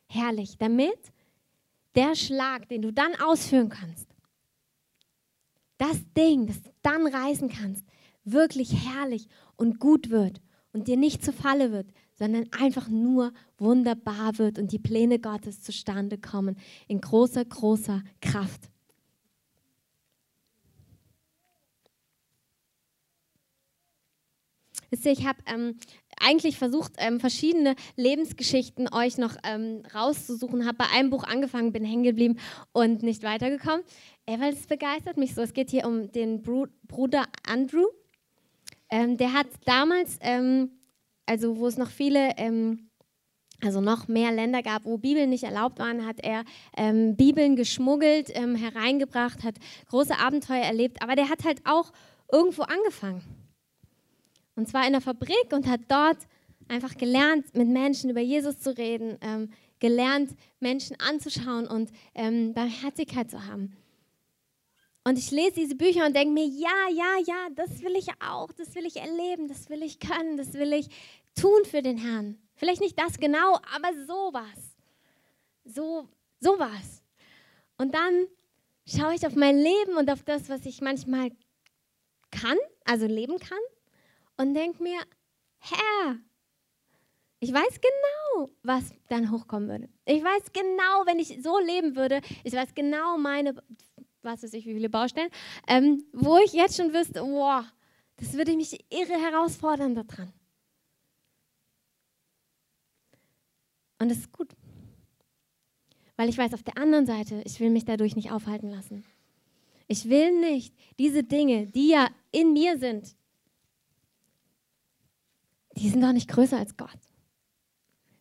herrlich. Damit der Schlag, den du dann ausführen kannst, das Ding, das du dann reißen kannst, wirklich herrlich und gut wird und dir nicht zur Falle wird, sondern einfach nur wunderbar wird und die Pläne Gottes zustande kommen in großer, großer Kraft. Wisst ihr, ich habe ähm, eigentlich versucht, ähm, verschiedene Lebensgeschichten euch noch ähm, rauszusuchen. Habe bei einem Buch angefangen, bin hängen geblieben und nicht weitergekommen, äh, weil es begeistert mich so. Es geht hier um den Bru Bruder Andrew. Ähm, der hat damals, ähm, also wo es noch viele ähm, also noch mehr Länder gab, wo Bibeln nicht erlaubt waren, hat er ähm, Bibeln geschmuggelt, ähm, hereingebracht, hat große Abenteuer erlebt. Aber der hat halt auch irgendwo angefangen. Und zwar in der Fabrik und hat dort einfach gelernt, mit Menschen über Jesus zu reden, ähm, gelernt, Menschen anzuschauen und ähm, Barmherzigkeit zu haben. Und ich lese diese Bücher und denke mir, ja, ja, ja, das will ich auch, das will ich erleben, das will ich können, das will ich tun für den Herrn. Vielleicht nicht das genau, aber sowas. So, sowas. Und dann schaue ich auf mein Leben und auf das, was ich manchmal kann, also leben kann, und denke mir, Herr, ich weiß genau, was dann hochkommen würde. Ich weiß genau, wenn ich so leben würde, ich weiß genau meine, was weiß ich, wie viele Baustellen, ähm, wo ich jetzt schon wüsste, wow, das würde mich irre herausfordern daran. Und das ist gut. Weil ich weiß auf der anderen Seite, ich will mich dadurch nicht aufhalten lassen. Ich will nicht diese Dinge, die ja in mir sind, die sind doch nicht größer als Gott.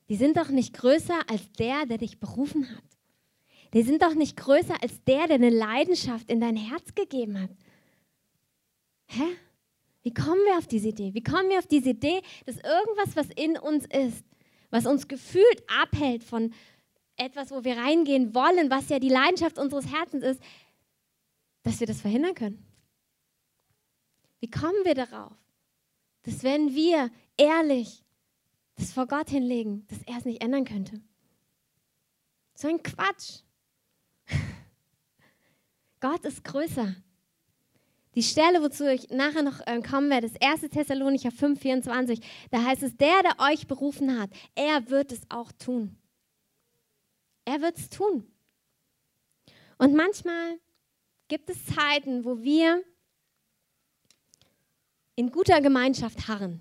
Die sind doch nicht größer als der, der dich berufen hat. Die sind doch nicht größer als der, der eine Leidenschaft in dein Herz gegeben hat. Hä? Wie kommen wir auf diese Idee? Wie kommen wir auf diese Idee, dass irgendwas, was in uns ist, was uns gefühlt abhält von etwas, wo wir reingehen wollen, was ja die Leidenschaft unseres Herzens ist, dass wir das verhindern können? Wie kommen wir darauf, dass wenn wir ehrlich das vor Gott hinlegen, dass er es nicht ändern könnte? So ein Quatsch. Gott ist größer. Die Stelle, wozu ich nachher noch äh, kommen werde, ist 1. Thessalonicher 5, 24. Da heißt es, der, der euch berufen hat, er wird es auch tun. Er wird es tun. Und manchmal gibt es Zeiten, wo wir in guter Gemeinschaft harren.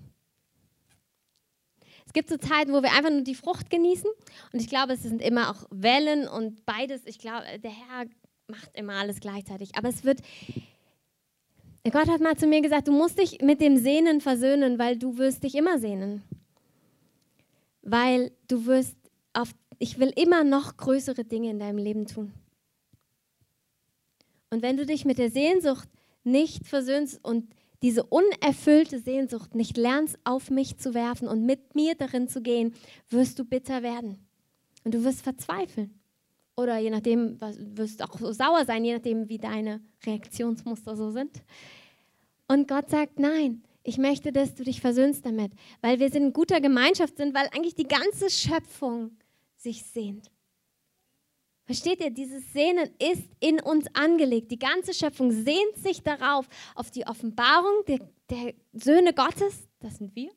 Es gibt so Zeiten, wo wir einfach nur die Frucht genießen. Und ich glaube, es sind immer auch Wellen und beides. Ich glaube, der Herr macht immer alles gleichzeitig. Aber es wird Gott hat mal zu mir gesagt, du musst dich mit dem Sehnen versöhnen, weil du wirst dich immer sehnen. Weil du wirst auf, ich will immer noch größere Dinge in deinem Leben tun. Und wenn du dich mit der Sehnsucht nicht versöhnst und diese unerfüllte Sehnsucht nicht lernst, auf mich zu werfen und mit mir darin zu gehen, wirst du bitter werden. Und du wirst verzweifeln. Oder je nachdem, wirst du auch so sauer sein, je nachdem, wie deine Reaktionsmuster so sind. Und Gott sagt, nein, ich möchte, dass du dich versöhnst damit, weil wir in guter Gemeinschaft sind, weil eigentlich die ganze Schöpfung sich sehnt. Versteht ihr, dieses Sehnen ist in uns angelegt. Die ganze Schöpfung sehnt sich darauf, auf die Offenbarung der, der Söhne Gottes, das sind wir,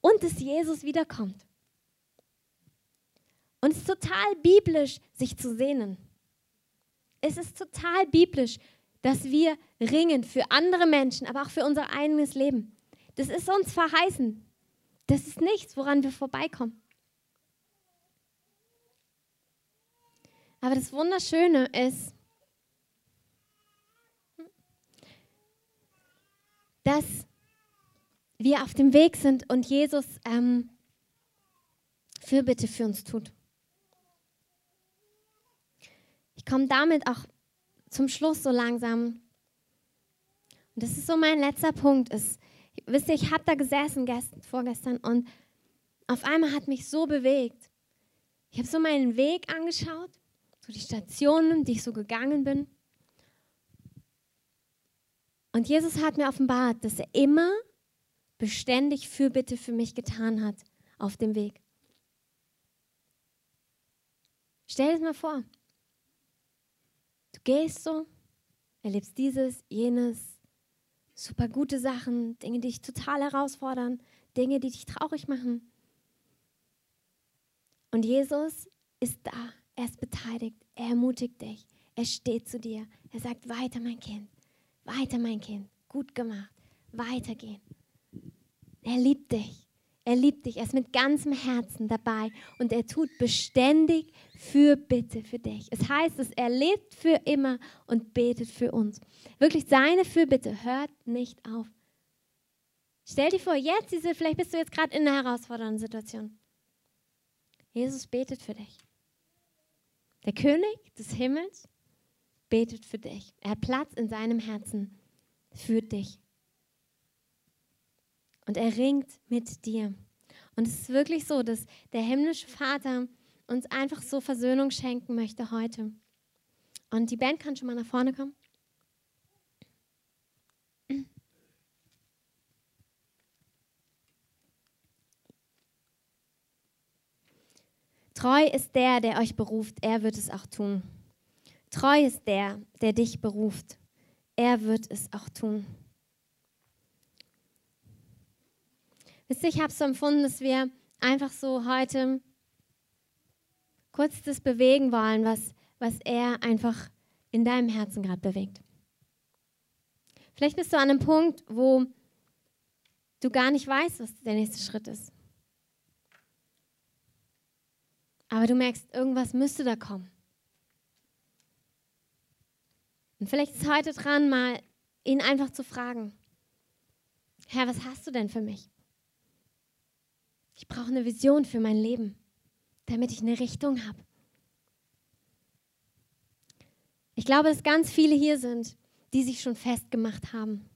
und dass Jesus wiederkommt. Und es ist total biblisch, sich zu sehnen. Es ist total biblisch, dass wir ringen für andere Menschen, aber auch für unser eigenes Leben. Das ist uns verheißen. Das ist nichts, woran wir vorbeikommen. Aber das Wunderschöne ist, dass wir auf dem Weg sind und Jesus ähm, Fürbitte für uns tut. Ich komme damit auch zum Schluss so langsam. Und das ist so mein letzter Punkt. Ist, wisst ihr, ich habe da gesessen gestern, vorgestern und auf einmal hat mich so bewegt. Ich habe so meinen Weg angeschaut, so die Stationen, die ich so gegangen bin. Und Jesus hat mir offenbart, dass er immer beständig Fürbitte für mich getan hat auf dem Weg. Stell das mal vor. Du gehst so, erlebst dieses, jenes, super gute Sachen, Dinge, die dich total herausfordern, Dinge, die dich traurig machen. Und Jesus ist da, er ist beteiligt, er ermutigt dich, er steht zu dir, er sagt, weiter mein Kind, weiter mein Kind, gut gemacht, weitergehen. Er liebt dich. Er liebt dich. Er ist mit ganzem Herzen dabei und er tut beständig Fürbitte für dich. Es heißt, dass er lebt für immer und betet für uns. Wirklich, seine Fürbitte hört nicht auf. Stell dir vor, jetzt diese, vielleicht bist du jetzt gerade in einer herausfordernden Situation. Jesus betet für dich. Der König des Himmels betet für dich. Er hat Platz in seinem Herzen für dich. Und er ringt mit dir. Und es ist wirklich so, dass der himmlische Vater uns einfach so Versöhnung schenken möchte heute. Und die Band kann schon mal nach vorne kommen. Treu ist der, der euch beruft, er wird es auch tun. Treu ist der, der dich beruft, er wird es auch tun. Wisst ihr, ich habe so empfunden, dass wir einfach so heute kurz das bewegen wollen, was, was er einfach in deinem Herzen gerade bewegt. Vielleicht bist du an einem Punkt, wo du gar nicht weißt, was der nächste Schritt ist. Aber du merkst, irgendwas müsste da kommen. Und vielleicht ist heute dran, mal ihn einfach zu fragen, Herr, was hast du denn für mich? Ich brauche eine Vision für mein Leben, damit ich eine Richtung habe. Ich glaube, dass ganz viele hier sind, die sich schon festgemacht haben.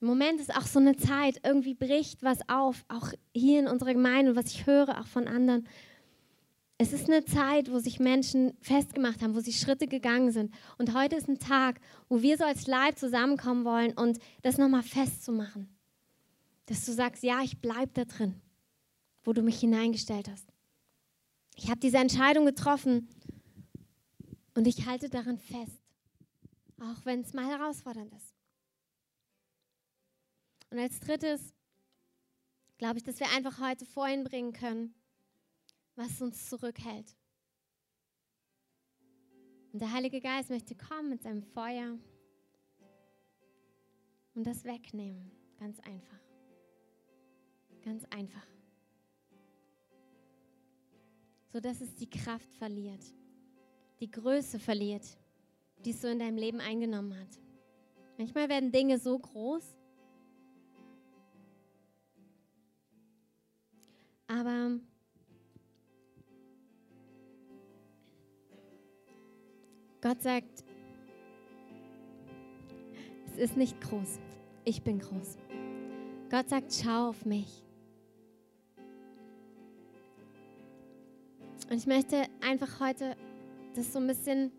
Im Moment ist auch so eine Zeit, irgendwie bricht was auf, auch hier in unserer Gemeinde was ich höre, auch von anderen. Es ist eine Zeit, wo sich Menschen festgemacht haben, wo sie Schritte gegangen sind. Und heute ist ein Tag, wo wir so als Leib zusammenkommen wollen und das nochmal festzumachen. Dass du sagst, ja, ich bleibe da drin, wo du mich hineingestellt hast. Ich habe diese Entscheidung getroffen und ich halte daran fest, auch wenn es mal herausfordernd ist. Und als drittes glaube ich, dass wir einfach heute vorhin bringen können, was uns zurückhält. Und der Heilige Geist möchte kommen mit seinem Feuer und das wegnehmen. Ganz einfach. Ganz einfach. So dass es die Kraft verliert, die Größe verliert, die es so in deinem Leben eingenommen hat. Manchmal werden Dinge so groß, aber Gott sagt, es ist nicht groß, ich bin groß. Gott sagt, schau auf mich. Und ich möchte einfach heute das so ein bisschen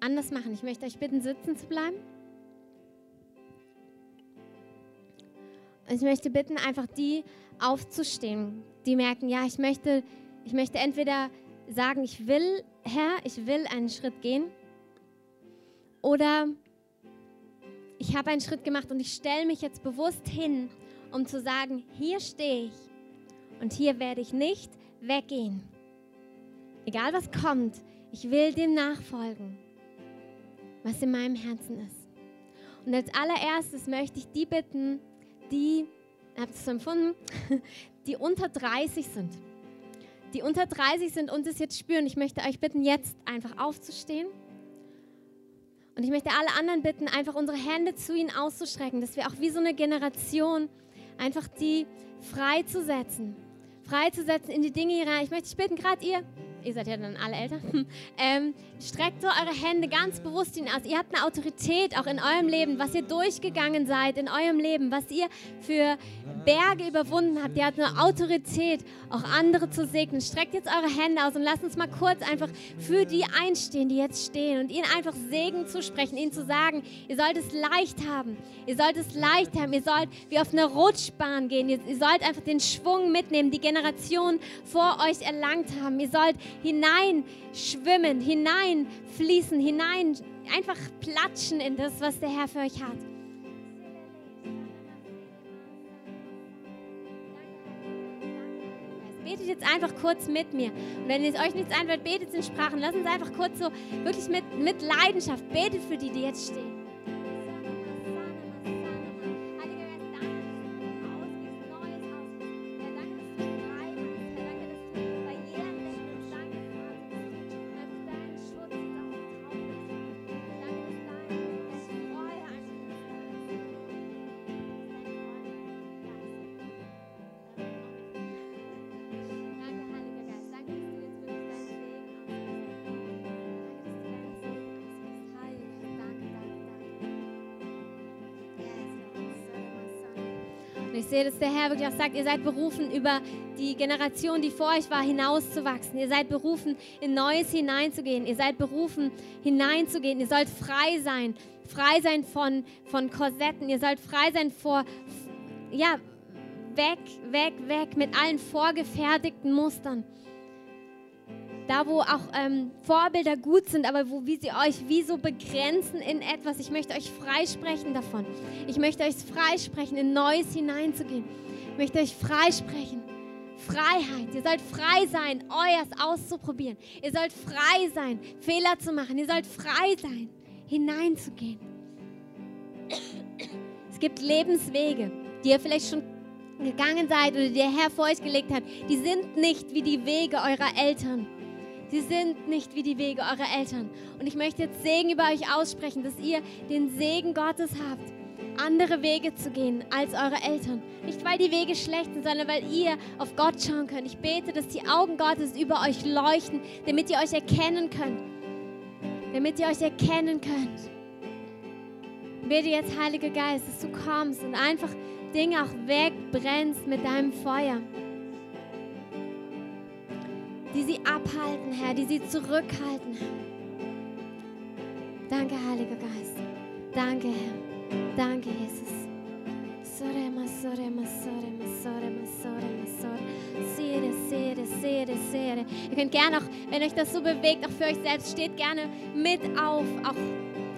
anders machen. Ich möchte euch bitten, sitzen zu bleiben. Ich möchte bitten, einfach die aufzustehen, die merken, ja, ich möchte, ich möchte entweder sagen, ich will, Herr, ich will einen Schritt gehen oder ich habe einen Schritt gemacht und ich stelle mich jetzt bewusst hin, um zu sagen, hier stehe ich und hier werde ich nicht weggehen. Egal was kommt, ich will dem nachfolgen, was in meinem Herzen ist. Und als allererstes möchte ich die bitten, die, habt ihr es empfunden, die unter 30 sind. Die unter 30 sind und es jetzt spüren. Ich möchte euch bitten, jetzt einfach aufzustehen. Und ich möchte alle anderen bitten, einfach unsere Hände zu ihnen auszustrecken, dass wir auch wie so eine Generation einfach die freizusetzen, freizusetzen in die Dinge hinein. Ich möchte dich bitten, gerade ihr, ihr seid ja dann alle älter, ähm, streckt so eure Hände ganz bewusst hin aus. Ihr habt eine Autorität auch in eurem Leben, was ihr durchgegangen seid in eurem Leben, was ihr für Berge überwunden habt. Ihr habt eine Autorität, auch andere zu segnen. Streckt jetzt eure Hände aus und lasst uns mal kurz einfach für die einstehen, die jetzt stehen und ihnen einfach Segen zu sprechen, ihnen zu sagen, ihr sollt es leicht haben. Ihr sollt es leicht haben. Ihr sollt wie auf eine Rutschbahn gehen. Ihr, ihr sollt einfach den Schwung mitnehmen, die Generation vor euch erlangt haben. Ihr sollt hineinschwimmen, hineinfließen, hinein einfach platschen in das, was der Herr für euch hat. Betet jetzt einfach kurz mit mir. Und wenn es euch nichts einfällt, betet in Sprachen. Lasst uns einfach kurz so wirklich mit, mit Leidenschaft betet für die, die jetzt stehen. Sehe, dass der Herr wirklich auch sagt, ihr seid berufen, über die Generation, die vor euch war, hinauszuwachsen. Ihr seid berufen, in Neues hineinzugehen. Ihr seid berufen, hineinzugehen. Ihr sollt frei sein. Frei sein von, von Korsetten. Ihr sollt frei sein vor, ja, weg, weg, weg mit allen vorgefertigten Mustern da wo auch ähm, Vorbilder gut sind, aber wo wie sie euch wie so begrenzen in etwas. Ich möchte euch freisprechen davon. Ich möchte euch freisprechen, in Neues hineinzugehen. Ich möchte euch freisprechen. Freiheit. Ihr sollt frei sein, euers auszuprobieren. Ihr sollt frei sein, Fehler zu machen. Ihr sollt frei sein, hineinzugehen. Es gibt Lebenswege, die ihr vielleicht schon gegangen seid oder die der Herr vor euch gelegt hat. Die sind nicht wie die Wege eurer Eltern. Sie sind nicht wie die Wege eurer Eltern. Und ich möchte jetzt Segen über euch aussprechen, dass ihr den Segen Gottes habt, andere Wege zu gehen als eure Eltern. Nicht, weil die Wege schlecht sind, sondern weil ihr auf Gott schauen könnt. Ich bete, dass die Augen Gottes über euch leuchten, damit ihr euch erkennen könnt. Damit ihr euch erkennen könnt. Ich jetzt, Heiliger Geist, dass du kommst und einfach Dinge auch wegbrennst mit deinem Feuer die sie abhalten, Herr, die sie zurückhalten, Danke, Heiliger Geist. Danke, Herr. Danke, Jesus. Sorema, sorema, sorema, sorema, sorema, sorema. Sere, sere, sere, sere. Ihr könnt gerne auch, wenn euch das so bewegt, auch für euch selbst, steht gerne mit auf, auch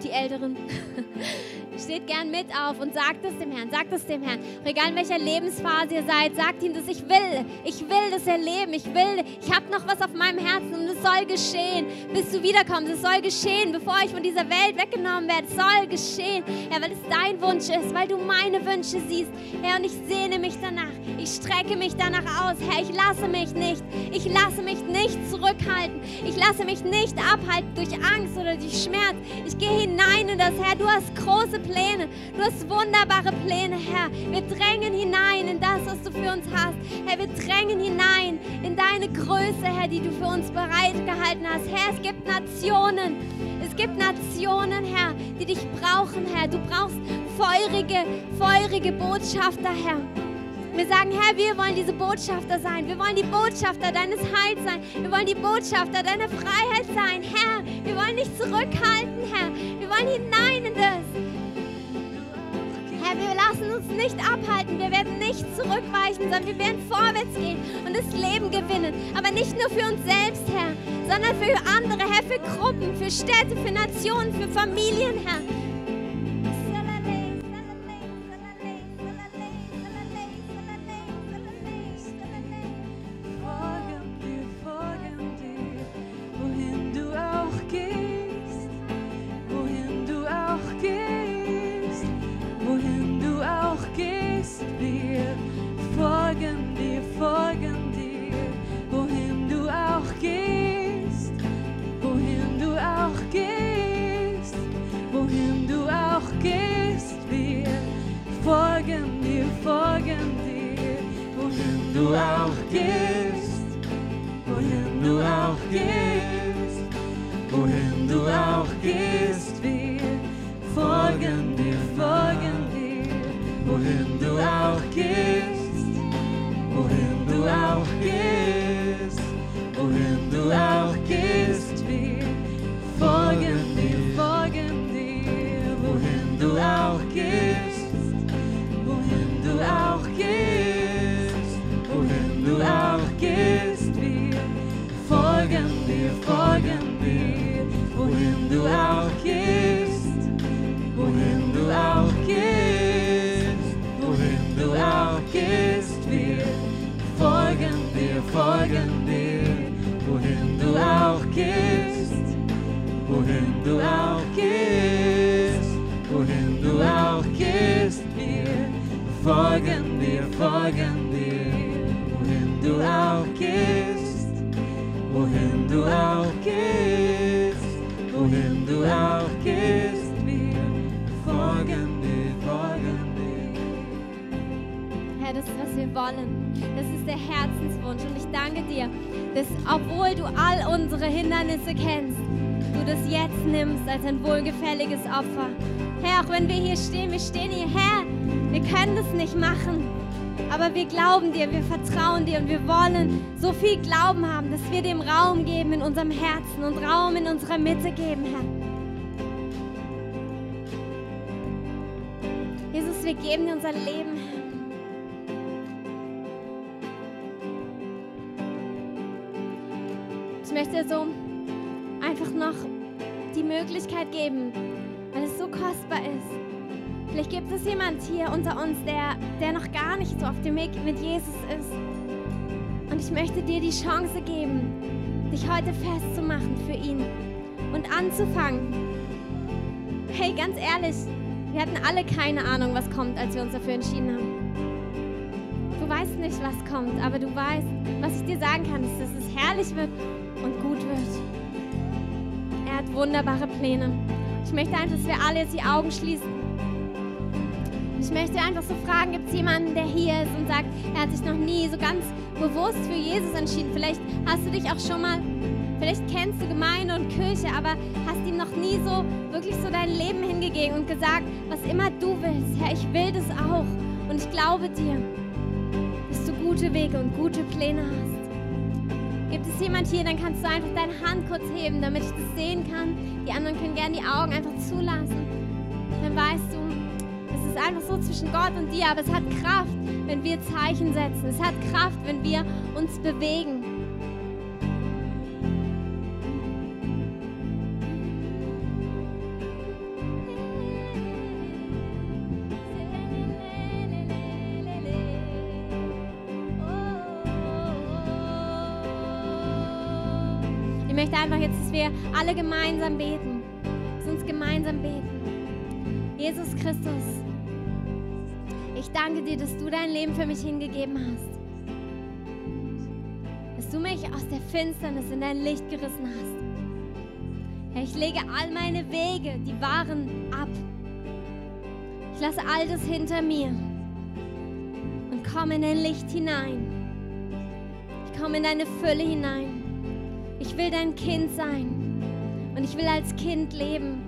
die Älteren. Steht gern mit auf und sagt es dem Herrn, sagt es dem Herrn. Egal in welcher Lebensphase ihr seid, sagt ihm das, ich will, ich will das erleben, ich will, ich habe noch was auf meinem Herzen und es soll geschehen, bis du wiederkommst. Es soll geschehen, bevor ich von dieser Welt weggenommen werde. Es soll geschehen, Herr, weil es dein Wunsch ist, weil du meine Wünsche siehst, Herr, und ich sehne mich danach. Ich strecke mich danach aus, Herr, ich lasse mich nicht, ich lasse mich nicht zurückhalten. Ich lasse mich nicht abhalten durch Angst oder durch Schmerz. Ich gehe hinein in das, Herr, du hast große Pläne. Du hast wunderbare Pläne, Herr. Wir drängen hinein in das, was du für uns hast. Herr, wir drängen hinein in deine Größe, Herr, die du für uns bereitgehalten hast. Herr, es gibt Nationen. Es gibt Nationen, Herr, die dich brauchen, Herr. Du brauchst feurige, feurige Botschafter, Herr. Wir sagen, Herr, wir wollen diese Botschafter sein. Wir wollen die Botschafter deines Heils sein. Wir wollen die Botschafter deiner Freiheit sein. Herr, wir wollen nicht zurückhalten, Herr. Wollen hinein in das. Herr, wir lassen uns nicht abhalten. Wir werden nicht zurückweichen, sondern wir werden vorwärts gehen und das Leben gewinnen. Aber nicht nur für uns selbst, Herr, sondern für andere, Herr, für Gruppen, für Städte, für Nationen, für Familien, Herr. Opfer. Herr, auch wenn wir hier stehen, wir stehen hier, Herr, wir können das nicht machen. Aber wir glauben dir, wir vertrauen dir und wir wollen so viel Glauben haben, dass wir dem Raum geben in unserem Herzen und Raum in unserer Mitte geben, Herr. Jesus, wir geben dir unser Leben. Ich möchte so Möglichkeit geben, weil es so kostbar ist. Vielleicht gibt es jemand hier unter uns, der, der noch gar nicht so auf dem Weg mit Jesus ist. Und ich möchte dir die Chance geben, dich heute festzumachen für ihn und anzufangen. Hey, ganz ehrlich, wir hatten alle keine Ahnung, was kommt, als wir uns dafür entschieden haben. Du weißt nicht, was kommt, aber du weißt, was ich dir sagen kann, ist, dass es herrlich wird und gut wird. Er hat wunderbare Pläne. Ich möchte einfach, dass wir alle jetzt die Augen schließen. Ich möchte einfach so fragen, gibt es jemanden, der hier ist und sagt, er hat sich noch nie so ganz bewusst für Jesus entschieden? Vielleicht hast du dich auch schon mal, vielleicht kennst du Gemeinde und Kirche, aber hast ihm noch nie so wirklich so dein Leben hingegeben und gesagt, was immer du willst, Herr, ich will das auch. Und ich glaube dir, dass du gute Wege und gute Pläne hast. Es jemand hier, dann kannst du einfach deine Hand kurz heben, damit ich das sehen kann. Die anderen können gerne die Augen einfach zulassen. Dann weißt du, es ist einfach so zwischen Gott und dir, aber es hat Kraft, wenn wir Zeichen setzen. Es hat Kraft, wenn wir uns bewegen. Wir alle gemeinsam beten. Lass uns gemeinsam beten. Jesus Christus, ich danke dir, dass du dein Leben für mich hingegeben hast. Dass du mich aus der Finsternis in dein Licht gerissen hast. Ich lege all meine Wege, die waren, ab. Ich lasse all das hinter mir und komme in dein Licht hinein. Ich komme in deine Fülle hinein. Ich will dein Kind sein und ich will als Kind leben.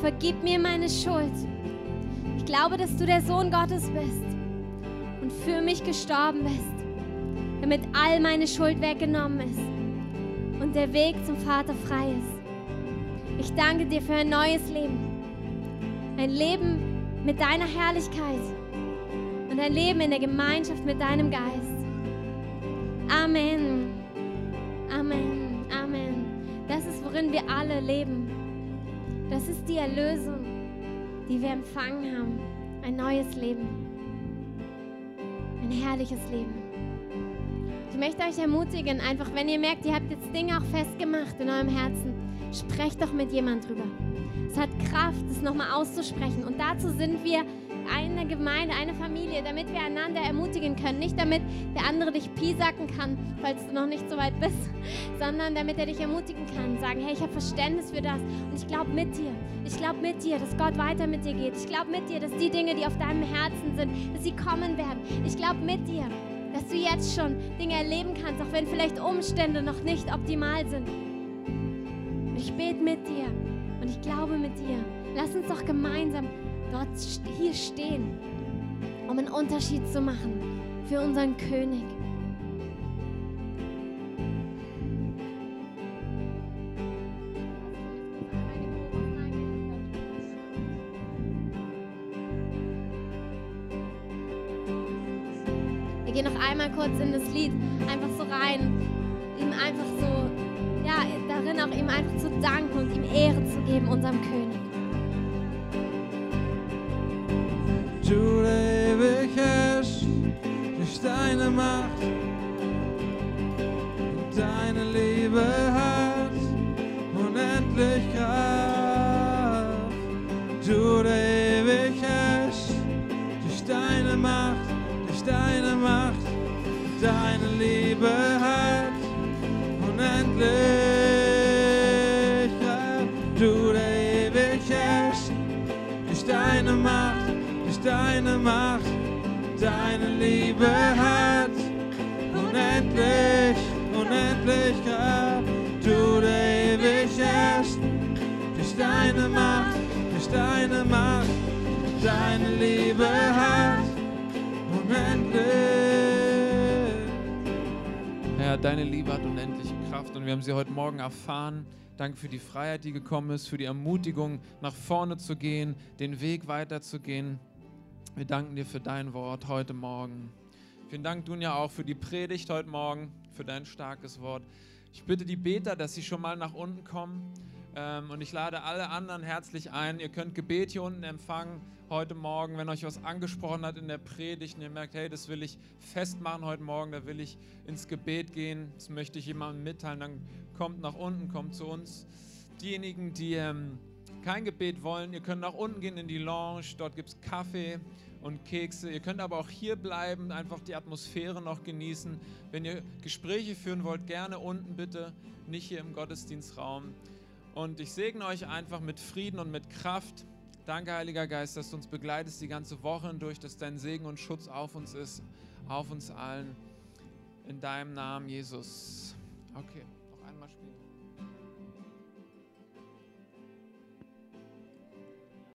Vergib mir meine Schuld. Ich glaube, dass du der Sohn Gottes bist und für mich gestorben bist, damit all meine Schuld weggenommen ist und der Weg zum Vater frei ist. Ich danke dir für ein neues Leben. Ein Leben mit deiner Herrlichkeit und ein Leben in der Gemeinschaft mit deinem Geist. Amen. Amen. Amen. Das ist, worin wir alle leben. Das ist die Erlösung, die wir empfangen haben. Ein neues Leben. Ein herrliches Leben. Ich möchte euch ermutigen, einfach wenn ihr merkt, ihr habt jetzt Dinge auch festgemacht in eurem Herzen, sprecht doch mit jemand drüber. Es hat Kraft, es nochmal auszusprechen. Und dazu sind wir eine Gemeinde, eine Familie, damit wir einander ermutigen können. Nicht damit der andere dich piesacken kann, falls du noch nicht so weit bist, sondern damit er dich ermutigen kann. Sagen, hey, ich habe Verständnis für das und ich glaube mit dir. Ich glaube mit dir, dass Gott weiter mit dir geht. Ich glaube mit dir, dass die Dinge, die auf deinem Herzen sind, dass sie kommen werden. Ich glaube mit dir, dass du jetzt schon Dinge erleben kannst, auch wenn vielleicht Umstände noch nicht optimal sind. Ich bete mit dir und ich glaube mit dir. Lass uns doch gemeinsam dort hier stehen, um einen Unterschied zu machen für unseren König. Wir gehen noch einmal kurz in das Lied einfach so rein, ihm einfach so, ja, darin auch ihm einfach zu danken und ihm Ehre zu geben, unserem König. Deine Macht Liebe hat unendlich, unendlich Kraft. Du der ewig herrschst, durch deine Macht, durch deine Macht, deine Liebe hat unendlich. Herr, deine Liebe hat unendliche Kraft und wir haben sie heute Morgen erfahren. Danke für die Freiheit, die gekommen ist, für die Ermutigung, nach vorne zu gehen, den Weg weiterzugehen. Wir danken dir für dein Wort heute Morgen. Vielen Dank, Dunja, auch für die Predigt heute Morgen, für dein starkes Wort. Ich bitte die Beter, dass sie schon mal nach unten kommen. Ähm, und ich lade alle anderen herzlich ein. Ihr könnt Gebet hier unten empfangen heute Morgen, wenn euch was angesprochen hat in der Predigt und ihr merkt, hey, das will ich festmachen heute Morgen, da will ich ins Gebet gehen, das möchte ich jemandem mitteilen, dann kommt nach unten, kommt zu uns. Diejenigen, die ähm, kein Gebet wollen, ihr könnt nach unten gehen in die Lounge, dort gibt es Kaffee und Kekse. Ihr könnt aber auch hier bleiben, einfach die Atmosphäre noch genießen. Wenn ihr Gespräche führen wollt, gerne unten bitte, nicht hier im Gottesdienstraum. Und ich segne euch einfach mit Frieden und mit Kraft. Danke, Heiliger Geist, dass du uns begleitest die ganze Woche hindurch, dass dein Segen und Schutz auf uns ist, auf uns allen. In deinem Namen, Jesus. Okay.